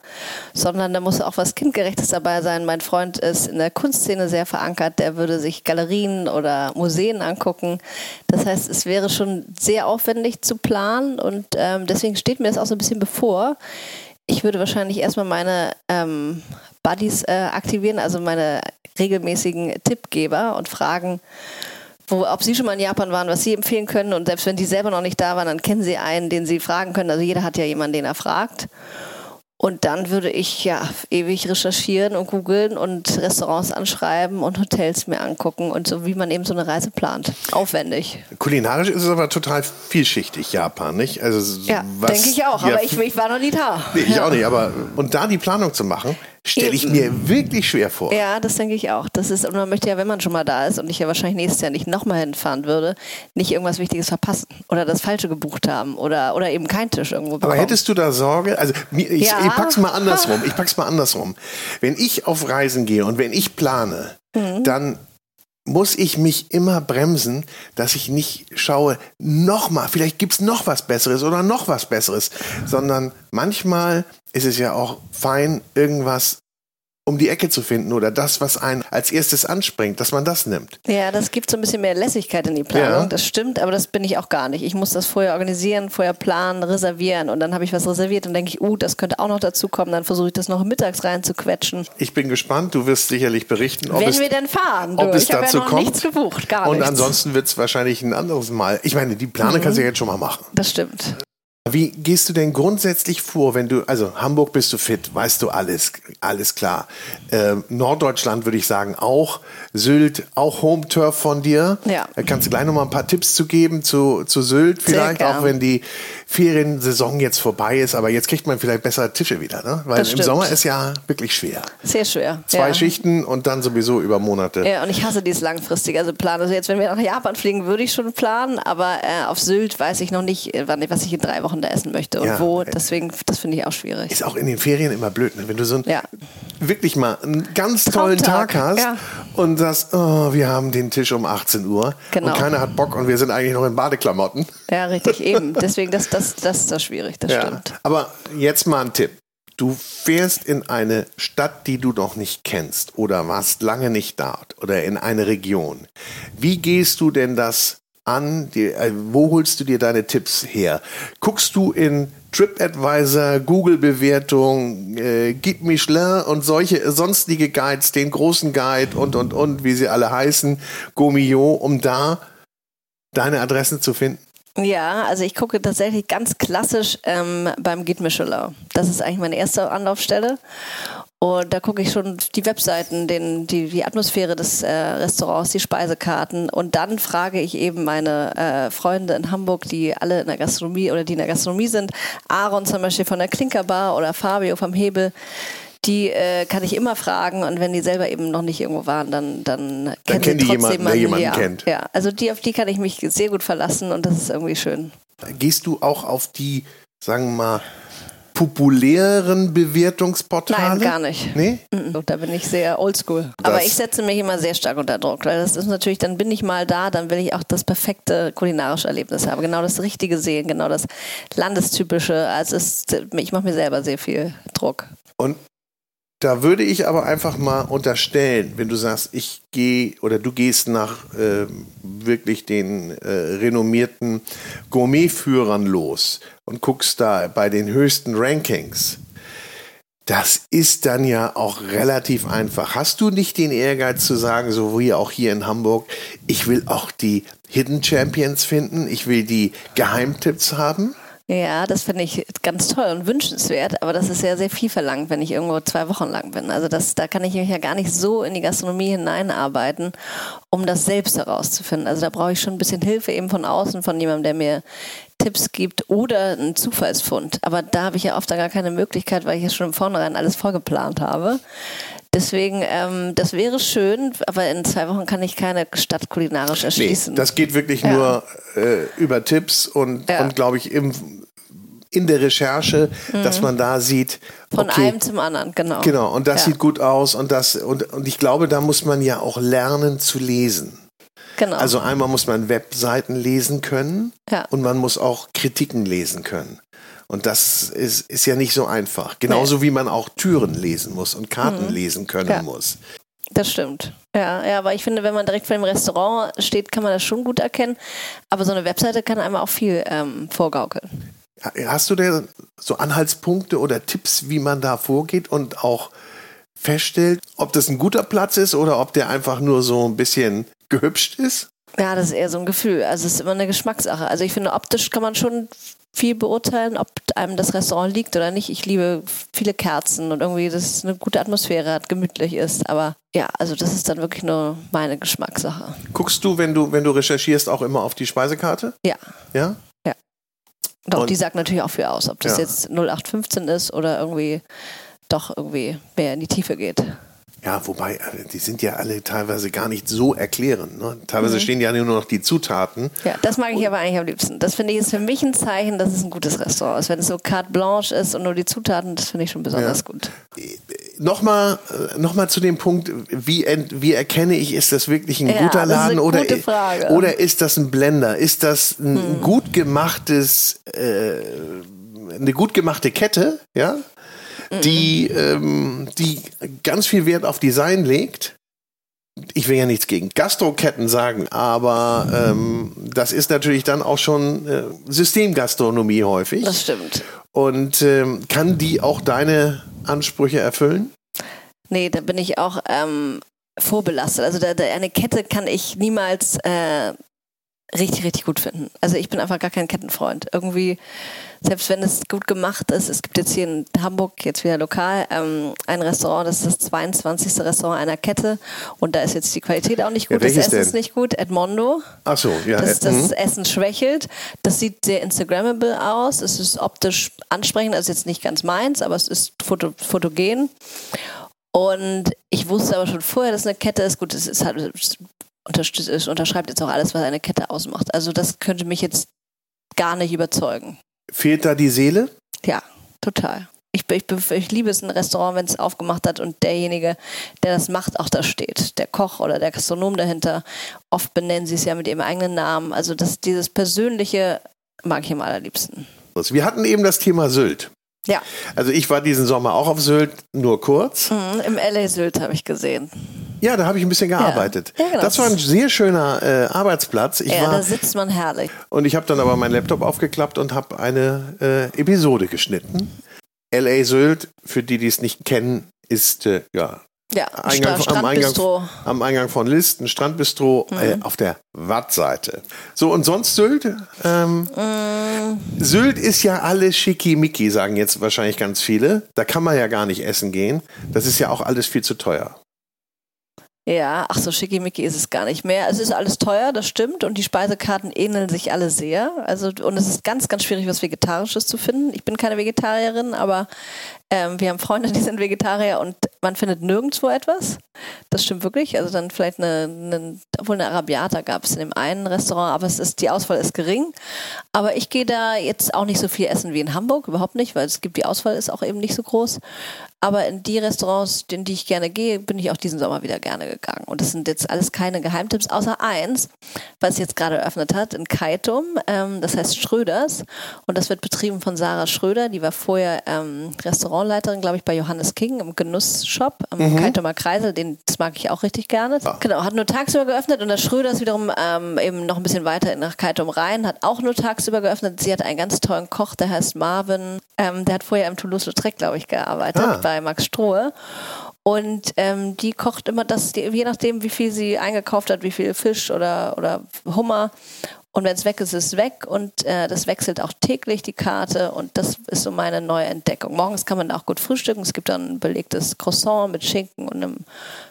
S2: sondern da muss auch was Kindgerechtes dabei sein. Mein Freund ist in der Kunstszene sehr verankert. Der würde sich Galerien oder Museen angucken. Das heißt, es wäre schon sehr aufwendig zu planen und ähm, deswegen steht mir das auch so ein bisschen bevor ich würde wahrscheinlich erstmal meine ähm, Buddies äh, aktivieren, also meine regelmäßigen Tippgeber und fragen, wo, ob sie schon mal in Japan waren, was sie empfehlen können. Und selbst wenn die selber noch nicht da waren, dann kennen sie einen, den sie fragen können. Also jeder hat ja jemanden, den er fragt. Und dann würde ich ja ewig recherchieren und googeln und Restaurants anschreiben und Hotels mir angucken und so wie man eben so eine Reise plant. Aufwendig.
S1: Kulinarisch ist es aber total vielschichtig, Japan, nicht?
S2: Also ja, denke ich auch, aber ich, ich, war noch nie da.
S1: Nee, ich ja. auch nicht, aber und da die Planung zu machen, stelle ich mir wirklich schwer vor.
S2: Ja, das denke ich auch. Das ist, und man möchte ja, wenn man schon mal da ist und ich ja wahrscheinlich nächstes Jahr nicht nochmal hinfahren würde, nicht irgendwas Wichtiges verpassen oder das Falsche gebucht haben oder, oder eben keinen Tisch irgendwo bekommen.
S1: Aber hättest du da Sorge? Also ich, ja. ich pack's mal andersrum. Ich pack's mal andersrum. Wenn ich auf Reisen gehe und wenn ich plane, mhm. dann muss ich mich immer bremsen, dass ich nicht schaue, nochmal, vielleicht gibt's noch was Besseres oder noch was Besseres, sondern manchmal ist es ja auch fein, irgendwas um die Ecke zu finden oder das, was einen als erstes anspringt, dass man das nimmt.
S2: Ja, das gibt so ein bisschen mehr Lässigkeit in die Planung. Ja. Das stimmt, aber das bin ich auch gar nicht. Ich muss das vorher organisieren, vorher planen, reservieren und dann habe ich was reserviert und denke ich, uh, das könnte auch noch dazu kommen. Dann versuche ich das noch mittags rein zu quetschen.
S1: Ich bin gespannt. Du wirst sicherlich berichten,
S2: ob Wenn es, wir denn fahren.
S1: Ob es ich dazu
S2: ja noch
S1: kommt.
S2: nichts gebucht, gar
S1: Und
S2: nichts.
S1: ansonsten wird es wahrscheinlich ein anderes Mal. Ich meine, die Plane mhm. kannst du ja jetzt schon mal machen.
S2: Das stimmt.
S1: Wie gehst du denn grundsätzlich vor, wenn du, also Hamburg bist du fit, weißt du alles, alles klar. Äh, Norddeutschland würde ich sagen auch. Sylt, auch Home Turf von dir. Ja. Da kannst du gleich noch mal ein paar Tipps zu geben zu, zu Sylt vielleicht, auch wenn die Feriensaison jetzt vorbei ist, aber jetzt kriegt man vielleicht bessere Tische wieder, ne? Weil im Sommer ist ja wirklich schwer.
S2: Sehr schwer.
S1: Zwei ja. Schichten und dann sowieso über Monate.
S2: Ja, und ich hasse dieses langfristige, also Plan. Also jetzt, wenn wir nach Japan fliegen, würde ich schon planen, aber äh, auf Sylt weiß ich noch nicht, äh, wann, was ich in drei Wochen da essen möchte und ja. wo. Deswegen, das finde ich auch schwierig.
S1: Ist auch in den Ferien immer blöd, ne? wenn du so ein, ja. wirklich mal einen ganz tollen Traumtag. Tag hast und sagst, oh, wir haben den Tisch um 18 Uhr genau. und keiner hat Bock und wir sind eigentlich noch in Badeklamotten.
S2: Ja, richtig, eben. Deswegen, das, das, das ist das schwierig, das stimmt.
S1: Aber jetzt mal ein Tipp. Du fährst in eine Stadt, die du noch nicht kennst oder warst lange nicht dort oder in eine Region. Wie gehst du denn das an? Äh, wo holst du dir deine Tipps her? Guckst du in TripAdvisor, Google-Bewertung, äh, Guide Michelin und solche sonstige Guides, den großen Guide und, und, und, wie sie alle heißen, Gomio, um da deine Adressen zu finden?
S2: Ja, also ich gucke tatsächlich ganz klassisch ähm, beim Guide Michelin. Das ist eigentlich meine erste Anlaufstelle. Und da gucke ich schon die Webseiten, den, die, die Atmosphäre des äh, Restaurants, die Speisekarten. Und dann frage ich eben meine äh, Freunde in Hamburg, die alle in der Gastronomie oder die in der Gastronomie sind. Aaron zum Beispiel von der Klinkerbar oder Fabio vom Hebel die äh, kann ich immer fragen und wenn die selber eben noch nicht irgendwo waren, dann, dann,
S1: dann kennen die jemanden, der jemanden ja, kennt.
S2: Ja, also die, auf die kann ich mich sehr gut verlassen und das ist irgendwie schön.
S1: Gehst du auch auf die, sagen wir mal, populären Bewertungsportale?
S2: Nein, gar nicht.
S1: Nee?
S2: Mhm, Da bin ich sehr oldschool. Aber ich setze mich immer sehr stark unter Druck, weil das ist natürlich, dann bin ich mal da, dann will ich auch das perfekte kulinarische Erlebnis haben, genau das Richtige sehen, genau das Landestypische. Also es, ich mache mir selber sehr viel Druck.
S1: Und da würde ich aber einfach mal unterstellen, wenn du sagst, ich gehe oder du gehst nach ähm, wirklich den äh, renommierten Gourmetführern los und guckst da bei den höchsten Rankings. Das ist dann ja auch relativ einfach. Hast du nicht den Ehrgeiz zu sagen, so wie auch hier in Hamburg, ich will auch die Hidden Champions finden, ich will die Geheimtipps haben?
S2: Ja, das finde ich ganz toll und wünschenswert, aber das ist ja sehr viel verlangt, wenn ich irgendwo zwei Wochen lang bin. Also das, da kann ich mich ja gar nicht so in die Gastronomie hineinarbeiten, um das selbst herauszufinden. Also da brauche ich schon ein bisschen Hilfe eben von außen, von jemandem, der mir Tipps gibt oder einen Zufallsfund. Aber da habe ich ja oft dann gar keine Möglichkeit, weil ich ja schon im Vornherein alles vorgeplant habe. Deswegen, ähm, das wäre schön, aber in zwei Wochen kann ich keine Stadt kulinarisch
S1: Nee,
S2: erschließen.
S1: das geht wirklich
S2: Ja.
S1: nur äh, über Tipps und,
S2: Ja.
S1: und glaube ich, im, in der Recherche, dass man da sieht,
S2: Mhm. Von
S1: okay,
S2: einem zum anderen, genau.
S1: genau, und das
S2: Ja.
S1: sieht gut aus und das und, und ich glaube, da muss man ja auch lernen zu lesen.
S2: Genau.
S1: Also einmal muss man Webseiten lesen können
S2: Ja.
S1: und man muss auch Kritiken lesen können. Und das ist, ist ja nicht so einfach. Genauso wie man auch Türen lesen muss und Karten lesen können
S2: Mhm. Ja.
S1: muss.
S2: Das stimmt. Ja, ja, aber ich finde, wenn man direkt vor dem Restaurant steht, kann man das schon gut erkennen. Aber so eine Webseite kann einem auch viel ähm, vorgaukeln.
S1: Hast du da so Anhaltspunkte oder Tipps, wie man da vorgeht und auch feststellt, ob das ein guter Platz ist oder ob der einfach nur so ein bisschen gehübscht ist?
S2: Ja, das ist eher so ein Gefühl. Also es ist immer eine Geschmackssache. Also ich finde, optisch kann man schon viel beurteilen, ob einem das Restaurant liegt oder nicht. Ich liebe viele Kerzen und irgendwie, dass es eine gute Atmosphäre hat, gemütlich ist. Aber ja, also das ist dann wirklich nur meine Geschmackssache.
S1: Guckst du, wenn du, wenn du recherchierst, auch immer auf die Speisekarte?
S2: Ja.
S1: Ja?
S2: Doch,
S1: Und-
S2: die sagt natürlich auch viel aus, ob das
S1: Ja.
S2: jetzt 0815 ist oder irgendwie doch irgendwie mehr in die Tiefe geht.
S1: Ja, wobei, äh, die sind ja alle teilweise gar nicht so erklärend. Ne?
S2: Mhm.
S1: Teilweise stehen ja nur noch die Zutaten.
S2: Ja, das mag ich aber eigentlich am liebsten. Das finde ich ist für mich ein Zeichen, dass es ein gutes Restaurant ist. Wenn es so carte blanche ist und nur die Zutaten, das finde ich schon besonders
S1: Ja.
S2: gut.
S1: Nochmal äh, noch mal zu dem Punkt, wie, ent, wie erkenne ich, ist das wirklich ein
S2: Ja,
S1: guter Laden oder, oder ist das ein Blender? Ist das ein
S2: Hm.
S1: gut gemachtes, äh, eine gut gemachte Kette, ja? Die, ähm, die ganz viel Wert auf Design legt? Ich will ja nichts gegen Gastroketten sagen, aber ähm, das ist natürlich dann auch schon äh, Systemgastronomie häufig.
S2: Das stimmt.
S1: Und ähm, kann die auch deine Ansprüche erfüllen?
S2: Nee, da bin ich auch ähm, vorbelastet. Also da, da, eine Kette kann ich niemals äh, richtig, richtig gut finden. Also ich bin einfach gar kein Kettenfreund. Irgendwie, selbst wenn es gut gemacht ist, es gibt jetzt hier in Hamburg, jetzt wieder lokal, ähm, ein Restaurant, das ist das 22. Restaurant einer Kette und da ist jetzt die Qualität auch nicht
S1: Ja,
S2: gut, das
S1: welches
S2: Essen ist
S1: denn?
S2: nicht gut, Edmondo.
S1: Ach so, ja.
S2: Das, das
S1: mhm.
S2: Essen schwächelt. Das sieht sehr Instagrammable aus. Es ist optisch ansprechend. Das ist jetzt nicht ganz meins, aber es ist foto, fotogen. Und ich wusste aber schon vorher, dass eine Kette ist. Gut, es ist halt, es unterschreibt jetzt auch alles, was eine Kette ausmacht. Also das könnte mich jetzt gar nicht überzeugen.
S1: Fehlt da die Seele?
S2: Ja, total. Ich, ich, ich liebe es, ein Restaurant, wenn es aufgemacht hat und derjenige, der das macht, auch da steht. Der Koch oder der Gastronom dahinter. Oft benennen sie es ja mit ihrem eigenen Namen. Also das, dieses Persönliche mag ich am allerliebsten.
S1: Wir hatten eben das Thema Sylt.
S2: Ja,
S1: Also ich war diesen Sommer auch auf Sylt, nur kurz.
S2: mhm, im LA Sylt habe ich gesehen.
S1: Ja, da habe ich ein bisschen gearbeitet.
S2: Ja, genau.
S1: Das war ein sehr schöner äh, Arbeitsplatz. Ich
S2: ja, da
S1: war,
S2: sitzt man herrlich.
S1: und ich habe dann aber meinen Laptop aufgeklappt und habe eine äh, Episode geschnitten. LA Sylt, für die, die es nicht kennen, ist äh, ja
S2: Ja,
S1: Eingang,
S2: Stra-
S1: am, Eingang.
S2: Mhm.
S1: am Eingang von Listen, Strandbistro äh, auf der Wattseite. So, und sonst Sylt? Ähm,
S2: Mhm.
S1: Sylt ist ja alles schickimicki, sagen jetzt wahrscheinlich ganz viele. Da kann man ja gar nicht essen gehen. Das ist ja auch alles viel zu teuer.
S2: Ja, ach so schickimicki ist es gar nicht mehr. Es ist alles teuer, das stimmt. Und die Speisekarten ähneln sich alle sehr. Also, und es ist ganz, ganz schwierig, was Vegetarisches zu finden. Ich bin keine Vegetarierin, aber Ähm, wir haben Freunde, die sind Vegetarier und man findet nirgendwo etwas. Das stimmt wirklich. Also dann vielleicht eine, eine obwohl eine Arabiata gab es in dem einen Restaurant, aber es ist, die Auswahl ist gering. Aber ich gehe da jetzt auch nicht so viel essen wie in Hamburg, überhaupt nicht, weil es gibt, die Auswahl ist auch eben nicht so groß. Aber in die Restaurants, in die ich gerne gehe, bin ich auch diesen Sommer wieder gerne gegangen. Und das sind jetzt alles keine Geheimtipps, außer eins, was jetzt gerade eröffnet hat in Kaitum. Ähm, das heißt Schröders. Und das wird betrieben von Sarah Schröder. Die war vorher ähm, Restaurantleiterin, glaube ich, bei Johannes King im Genussshop am mhm. Kaitumer Kreisel. Den, das mag ich auch richtig gerne. Ja. Genau, hat nur tagsüber geöffnet. Und das Schröders wiederum ähm, eben noch ein bisschen weiter nach Kaitum rein, hat auch nur tagsüber geöffnet. Sie hat einen ganz tollen Koch, der heißt Marvin. Ähm, der hat vorher im Toulouse-Lautrec, glaube ich, gearbeitet. Ah bei Max Strohe. Und ähm, die kocht immer das, je nachdem, wie viel sie eingekauft hat, wie viel Fisch oder, oder Hummer. Und wenn es weg ist, ist es weg. Und äh, das wechselt auch täglich die Karte. Und das ist so meine neue Entdeckung. Morgens kann man auch gut frühstücken. Es gibt dann ein belegtes Croissant mit Schinken und einem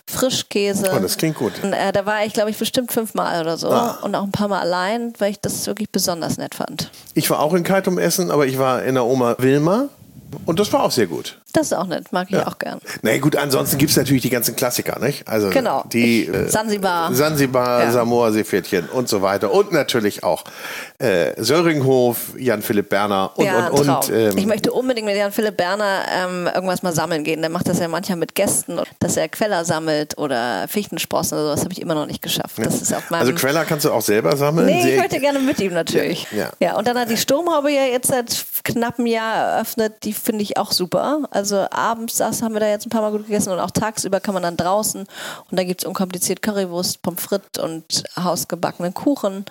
S2: Frischkäse.
S1: Oh, das klingt gut.
S2: Und, äh, da war ich, glaube ich, bestimmt fünfmal oder so. Ah. Und auch ein paar Mal allein, weil ich das wirklich besonders nett fand.
S1: Ich war auch in Kaitum essen, aber ich war in der Oma Wilma. Und das war auch sehr gut.
S2: Das ist auch nett, mag ich ja. auch gern.
S1: Na nee, gut, ansonsten gibt es natürlich die ganzen Klassiker, nicht? Also
S2: genau.
S1: die äh,
S2: Sansibar,
S1: Sansibar, ja. Samoa Seepferdchen und so weiter. Und natürlich auch äh, Söringhof, Jan-Philipp Berner und ja, und und.
S2: Ähm, ich möchte unbedingt mit Jan-Philipp Berner ähm, irgendwas mal sammeln gehen. Der macht das ja manchmal mit Gästen, dass er Queller sammelt oder Fichtensprossen oder sowas habe ich immer noch nicht geschafft. Das ist auf
S1: also Queller kannst du auch selber sammeln?
S2: Nee, ich möchte gerne mit ihm natürlich. Ja, ja. und dann hat die Sturmhaube ja jetzt seit knapp einem Jahr eröffnet. Die finde ich auch super. Also abends das haben wir da jetzt ein paar Mal gut gegessen und auch tagsüber kann man dann draußen und da gibt es unkompliziert Currywurst, Pommes frites und hausgebackenen Kuchen.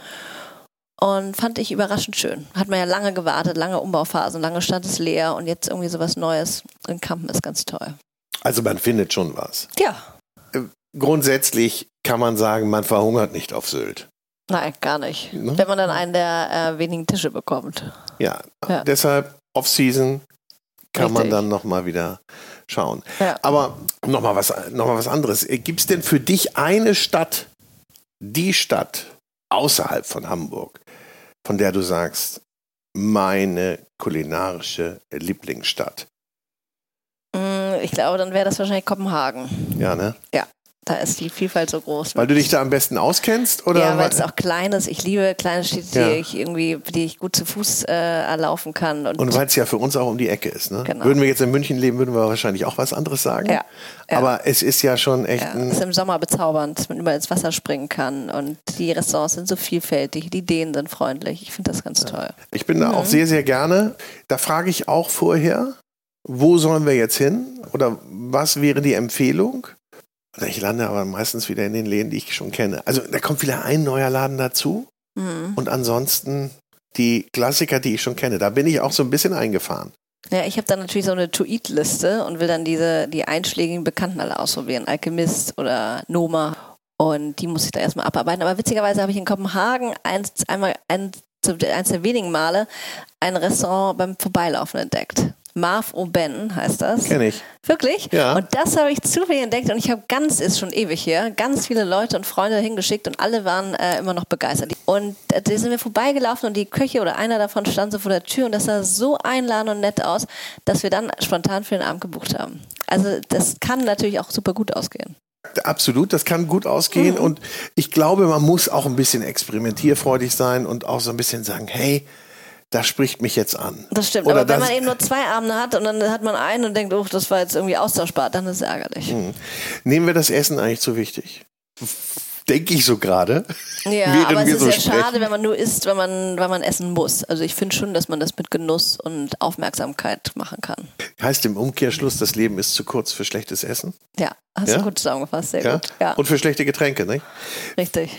S2: Und fand ich überraschend schön. Hat man ja lange gewartet, lange Umbauphasen, lange stand es leer und jetzt irgendwie sowas Neues in Kampen ist ganz toll.
S1: Also man findet schon was.
S2: Ja.
S1: Äh, grundsätzlich kann man sagen, man verhungert nicht auf Sylt.
S2: Nein, gar nicht. Ne? Wenn man dann einen der äh, wenigen Tische bekommt.
S1: Ja, ja. deshalb Off-Season kann Richtig. man dann nochmal wieder schauen. Ja. Aber nochmal was, noch was anderes. Gibt es denn für dich eine Stadt, die Stadt außerhalb von Hamburg, von der du sagst, meine kulinarische Lieblingsstadt?
S2: Mm, ich glaube, dann wäre das wahrscheinlich Kopenhagen.
S1: Ja, ne?
S2: Ja. Da ist die Vielfalt so groß.
S1: Weil du dich da am besten auskennst? Oder?
S2: Ja, weil es auch klein ist. Ich liebe kleine Städte, ja. die ich irgendwie, die ich gut zu Fuß äh, erlaufen kann.
S1: Und, und weil es ja für uns auch um die Ecke ist. Ne? Genau. Würden wir jetzt in München leben, würden wir wahrscheinlich auch was anderes sagen. Ja. ja. Aber es ist ja schon echt. Ja,
S2: es ist im Sommer bezaubernd, dass man überall ins Wasser springen kann. Und die Restaurants sind so vielfältig, die Ideen sind freundlich. Ich finde das ganz toll.
S1: Ich bin da mhm. auch sehr, sehr gerne. Da frage ich auch vorher, wo sollen wir jetzt hin? Oder was wäre die Empfehlung? Ich lande aber meistens wieder in den Läden, die ich schon kenne. Also da kommt wieder ein neuer Laden dazu. Mhm. Und ansonsten die Klassiker, die ich schon kenne. Da bin ich auch so ein bisschen eingefahren.
S2: Ja, ich habe dann natürlich so eine To-Eat-Liste und will dann diese, die einschlägigen Bekannten alle ausprobieren. Alchemist oder Noma. Und die muss ich da erstmal abarbeiten. Aber witzigerweise habe ich in Kopenhagen eins, einmal eins, eins der wenigen Male ein Restaurant beim Vorbeilaufen entdeckt. Marv Oben heißt das.
S1: Kenn ich.
S2: Wirklich?
S1: Ja.
S2: Und das habe ich zufällig entdeckt und ich habe ganz, ist schon ewig hier, ganz viele Leute und Freunde hingeschickt und alle waren äh, immer noch begeistert. Und äh, die sind mir vorbeigelaufen und die Köche oder einer davon stand so vor der Tür und das sah so einladend und nett aus, dass wir dann spontan für den Abend gebucht haben. Also das kann natürlich auch super gut ausgehen.
S1: Absolut, das kann gut ausgehen mhm. und ich glaube, man muss auch ein bisschen experimentierfreudig sein und auch so ein bisschen sagen, hey, das spricht mich jetzt an.
S2: Das stimmt, Oder aber wenn man eben nur zwei Abende hat und dann hat man einen und denkt, oh, das war jetzt irgendwie austauschbar, dann ist es ärgerlich. Mhm.
S1: Nehmen wir das Essen eigentlich zu wichtig? Denke ich so gerade.
S2: Ja, aber es ist so ja sprechen. schade, wenn man nur isst, wenn man, wenn man essen muss. Also ich finde schon, dass man das mit Genuss und Aufmerksamkeit machen kann.
S1: Heißt im Umkehrschluss, das Leben ist zu kurz für schlechtes Essen?
S2: Ja, Hast ja? du gut zusammengefasst, sehr
S1: ja?
S2: gut. Ja.
S1: Und für schlechte Getränke, nicht?
S2: Richtig.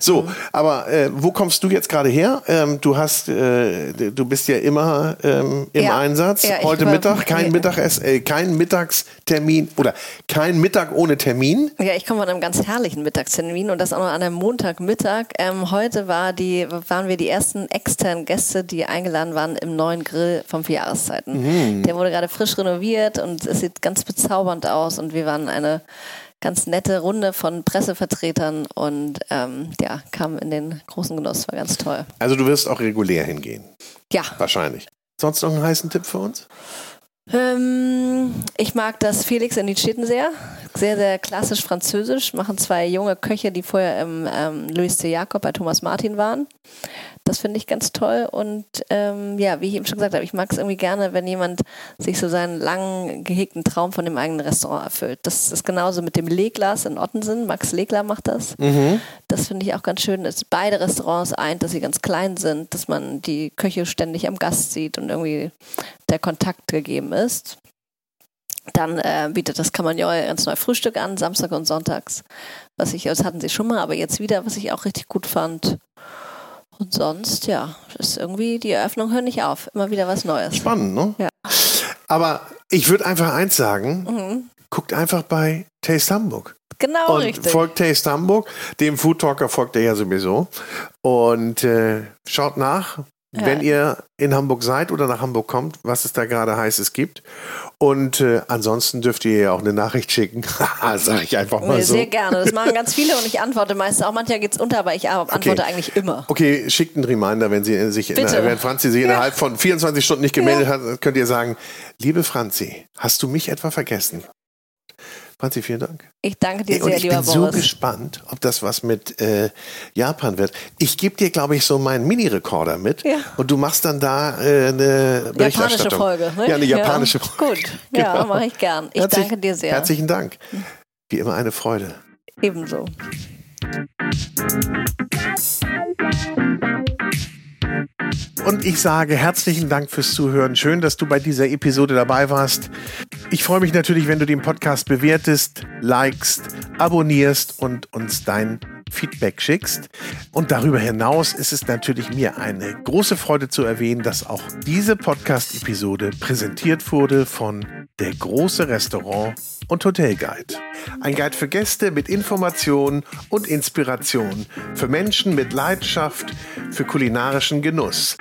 S1: So, mhm. aber äh, wo kommst du jetzt gerade her? Ähm, du hast, äh, du bist ja immer ähm, im. Einsatz. Heute Mittag kein Mittagessen, äh, kein Mittagstermin oder kein Mittag ohne Termin.
S2: Ja, ich komme von einem ganz herrlichen Mittagstermin und das auch noch an einem Montagmittag. Ähm, heute war die, waren wir die ersten externen Gäste, die eingeladen waren im neuen Grill vom Vier Jahreszeiten. Mhm. Der wurde gerade frisch renoviert und es sieht ganz bezaubernd aus und wir waren eine ganz nette Runde von Pressevertretern und ähm, ja, kam in den großen Genuss, war ganz toll.
S1: Also du wirst auch regulär hingehen?
S2: Ja.
S1: Wahrscheinlich. Sonst noch einen heißen Tipp für uns?
S2: Ähm, Ich mag das Felix in die Städten sehr. Sehr, sehr klassisch französisch. Machen zwei junge Köche, die vorher im ähm, Louis de Jacob bei Thomas Martin waren. Das finde ich ganz toll. Und ähm, ja, wie ich eben schon gesagt habe, ich mag es irgendwie gerne, wenn jemand sich so seinen langen gehegten Traum von dem eigenen Restaurant erfüllt. Das ist genauso mit dem Leglas in Ottensen. Max Legler macht das. Mhm. Das finde ich auch ganz schön, dass beide Restaurants eint, dass sie ganz klein sind, dass man die Köche ständig am Gast sieht und irgendwie der Kontakt gegeben ist. Dann äh, bietet das Camagnon ganz neu Frühstück an, Samstag und Sonntags. Was ich, das hatten sie schon mal, aber jetzt wieder, was ich auch richtig gut fand. Und sonst, ja, ist irgendwie, die Eröffnung hört nicht auf. Immer wieder was Neues.
S1: Spannend, ne?
S2: Ja.
S1: Aber ich würde einfach eins sagen: mhm. guckt einfach bei Taste Hamburg.
S2: Genau,
S1: und
S2: richtig.
S1: folgt Taste Hamburg. Dem Food Talker folgt er ja sowieso. Und äh, schaut nach, ja. wenn ihr in Hamburg seid oder nach Hamburg kommt, was es da gerade heißes gibt. Und äh, ansonsten dürft ihr ja auch eine Nachricht schicken. Sag ich einfach mal so.
S2: Sehr gerne. Das machen ganz viele und ich antworte meistens auch. Manchmal geht es unter, aber ich antworte okay. eigentlich immer.
S1: Okay, schickt einen Reminder, wenn sie sich, in, wenn Franzi sich ja. innerhalb von 24 Stunden nicht gemeldet ja. hat, könnt ihr sagen, liebe Franzi, hast du mich etwa vergessen? Franzi, vielen Dank.
S2: Ich danke dir sehr,
S1: lieber Boris. Ich bin so gespannt, ob das was mit äh, Japan wird. Ich gebe dir, glaube ich, so meinen Mini-Rekorder mit ja. und du machst dann da äh, eine
S2: Japanische Folge. Ne?
S1: Ja, eine japanische ja. Folge.
S2: Gut, ja, genau. mache ich gern. Ich Herzlich, danke dir sehr.
S1: Herzlichen Dank. Wie immer eine Freude.
S2: Ebenso.
S1: Und ich sage herzlichen Dank fürs Zuhören. Schön, dass du bei dieser Episode dabei warst. Ich freue mich natürlich, wenn du den Podcast bewertest, likest, abonnierst und uns dein Feedback schickst. Und darüber hinaus ist es natürlich mir eine große Freude zu erwähnen, dass auch diese Podcast-Episode präsentiert wurde von Der große Restaurant und Hotelguide. Ein Guide für Gäste mit Informationen und Inspiration, für Menschen mit Leidenschaft für kulinarischen Genuss.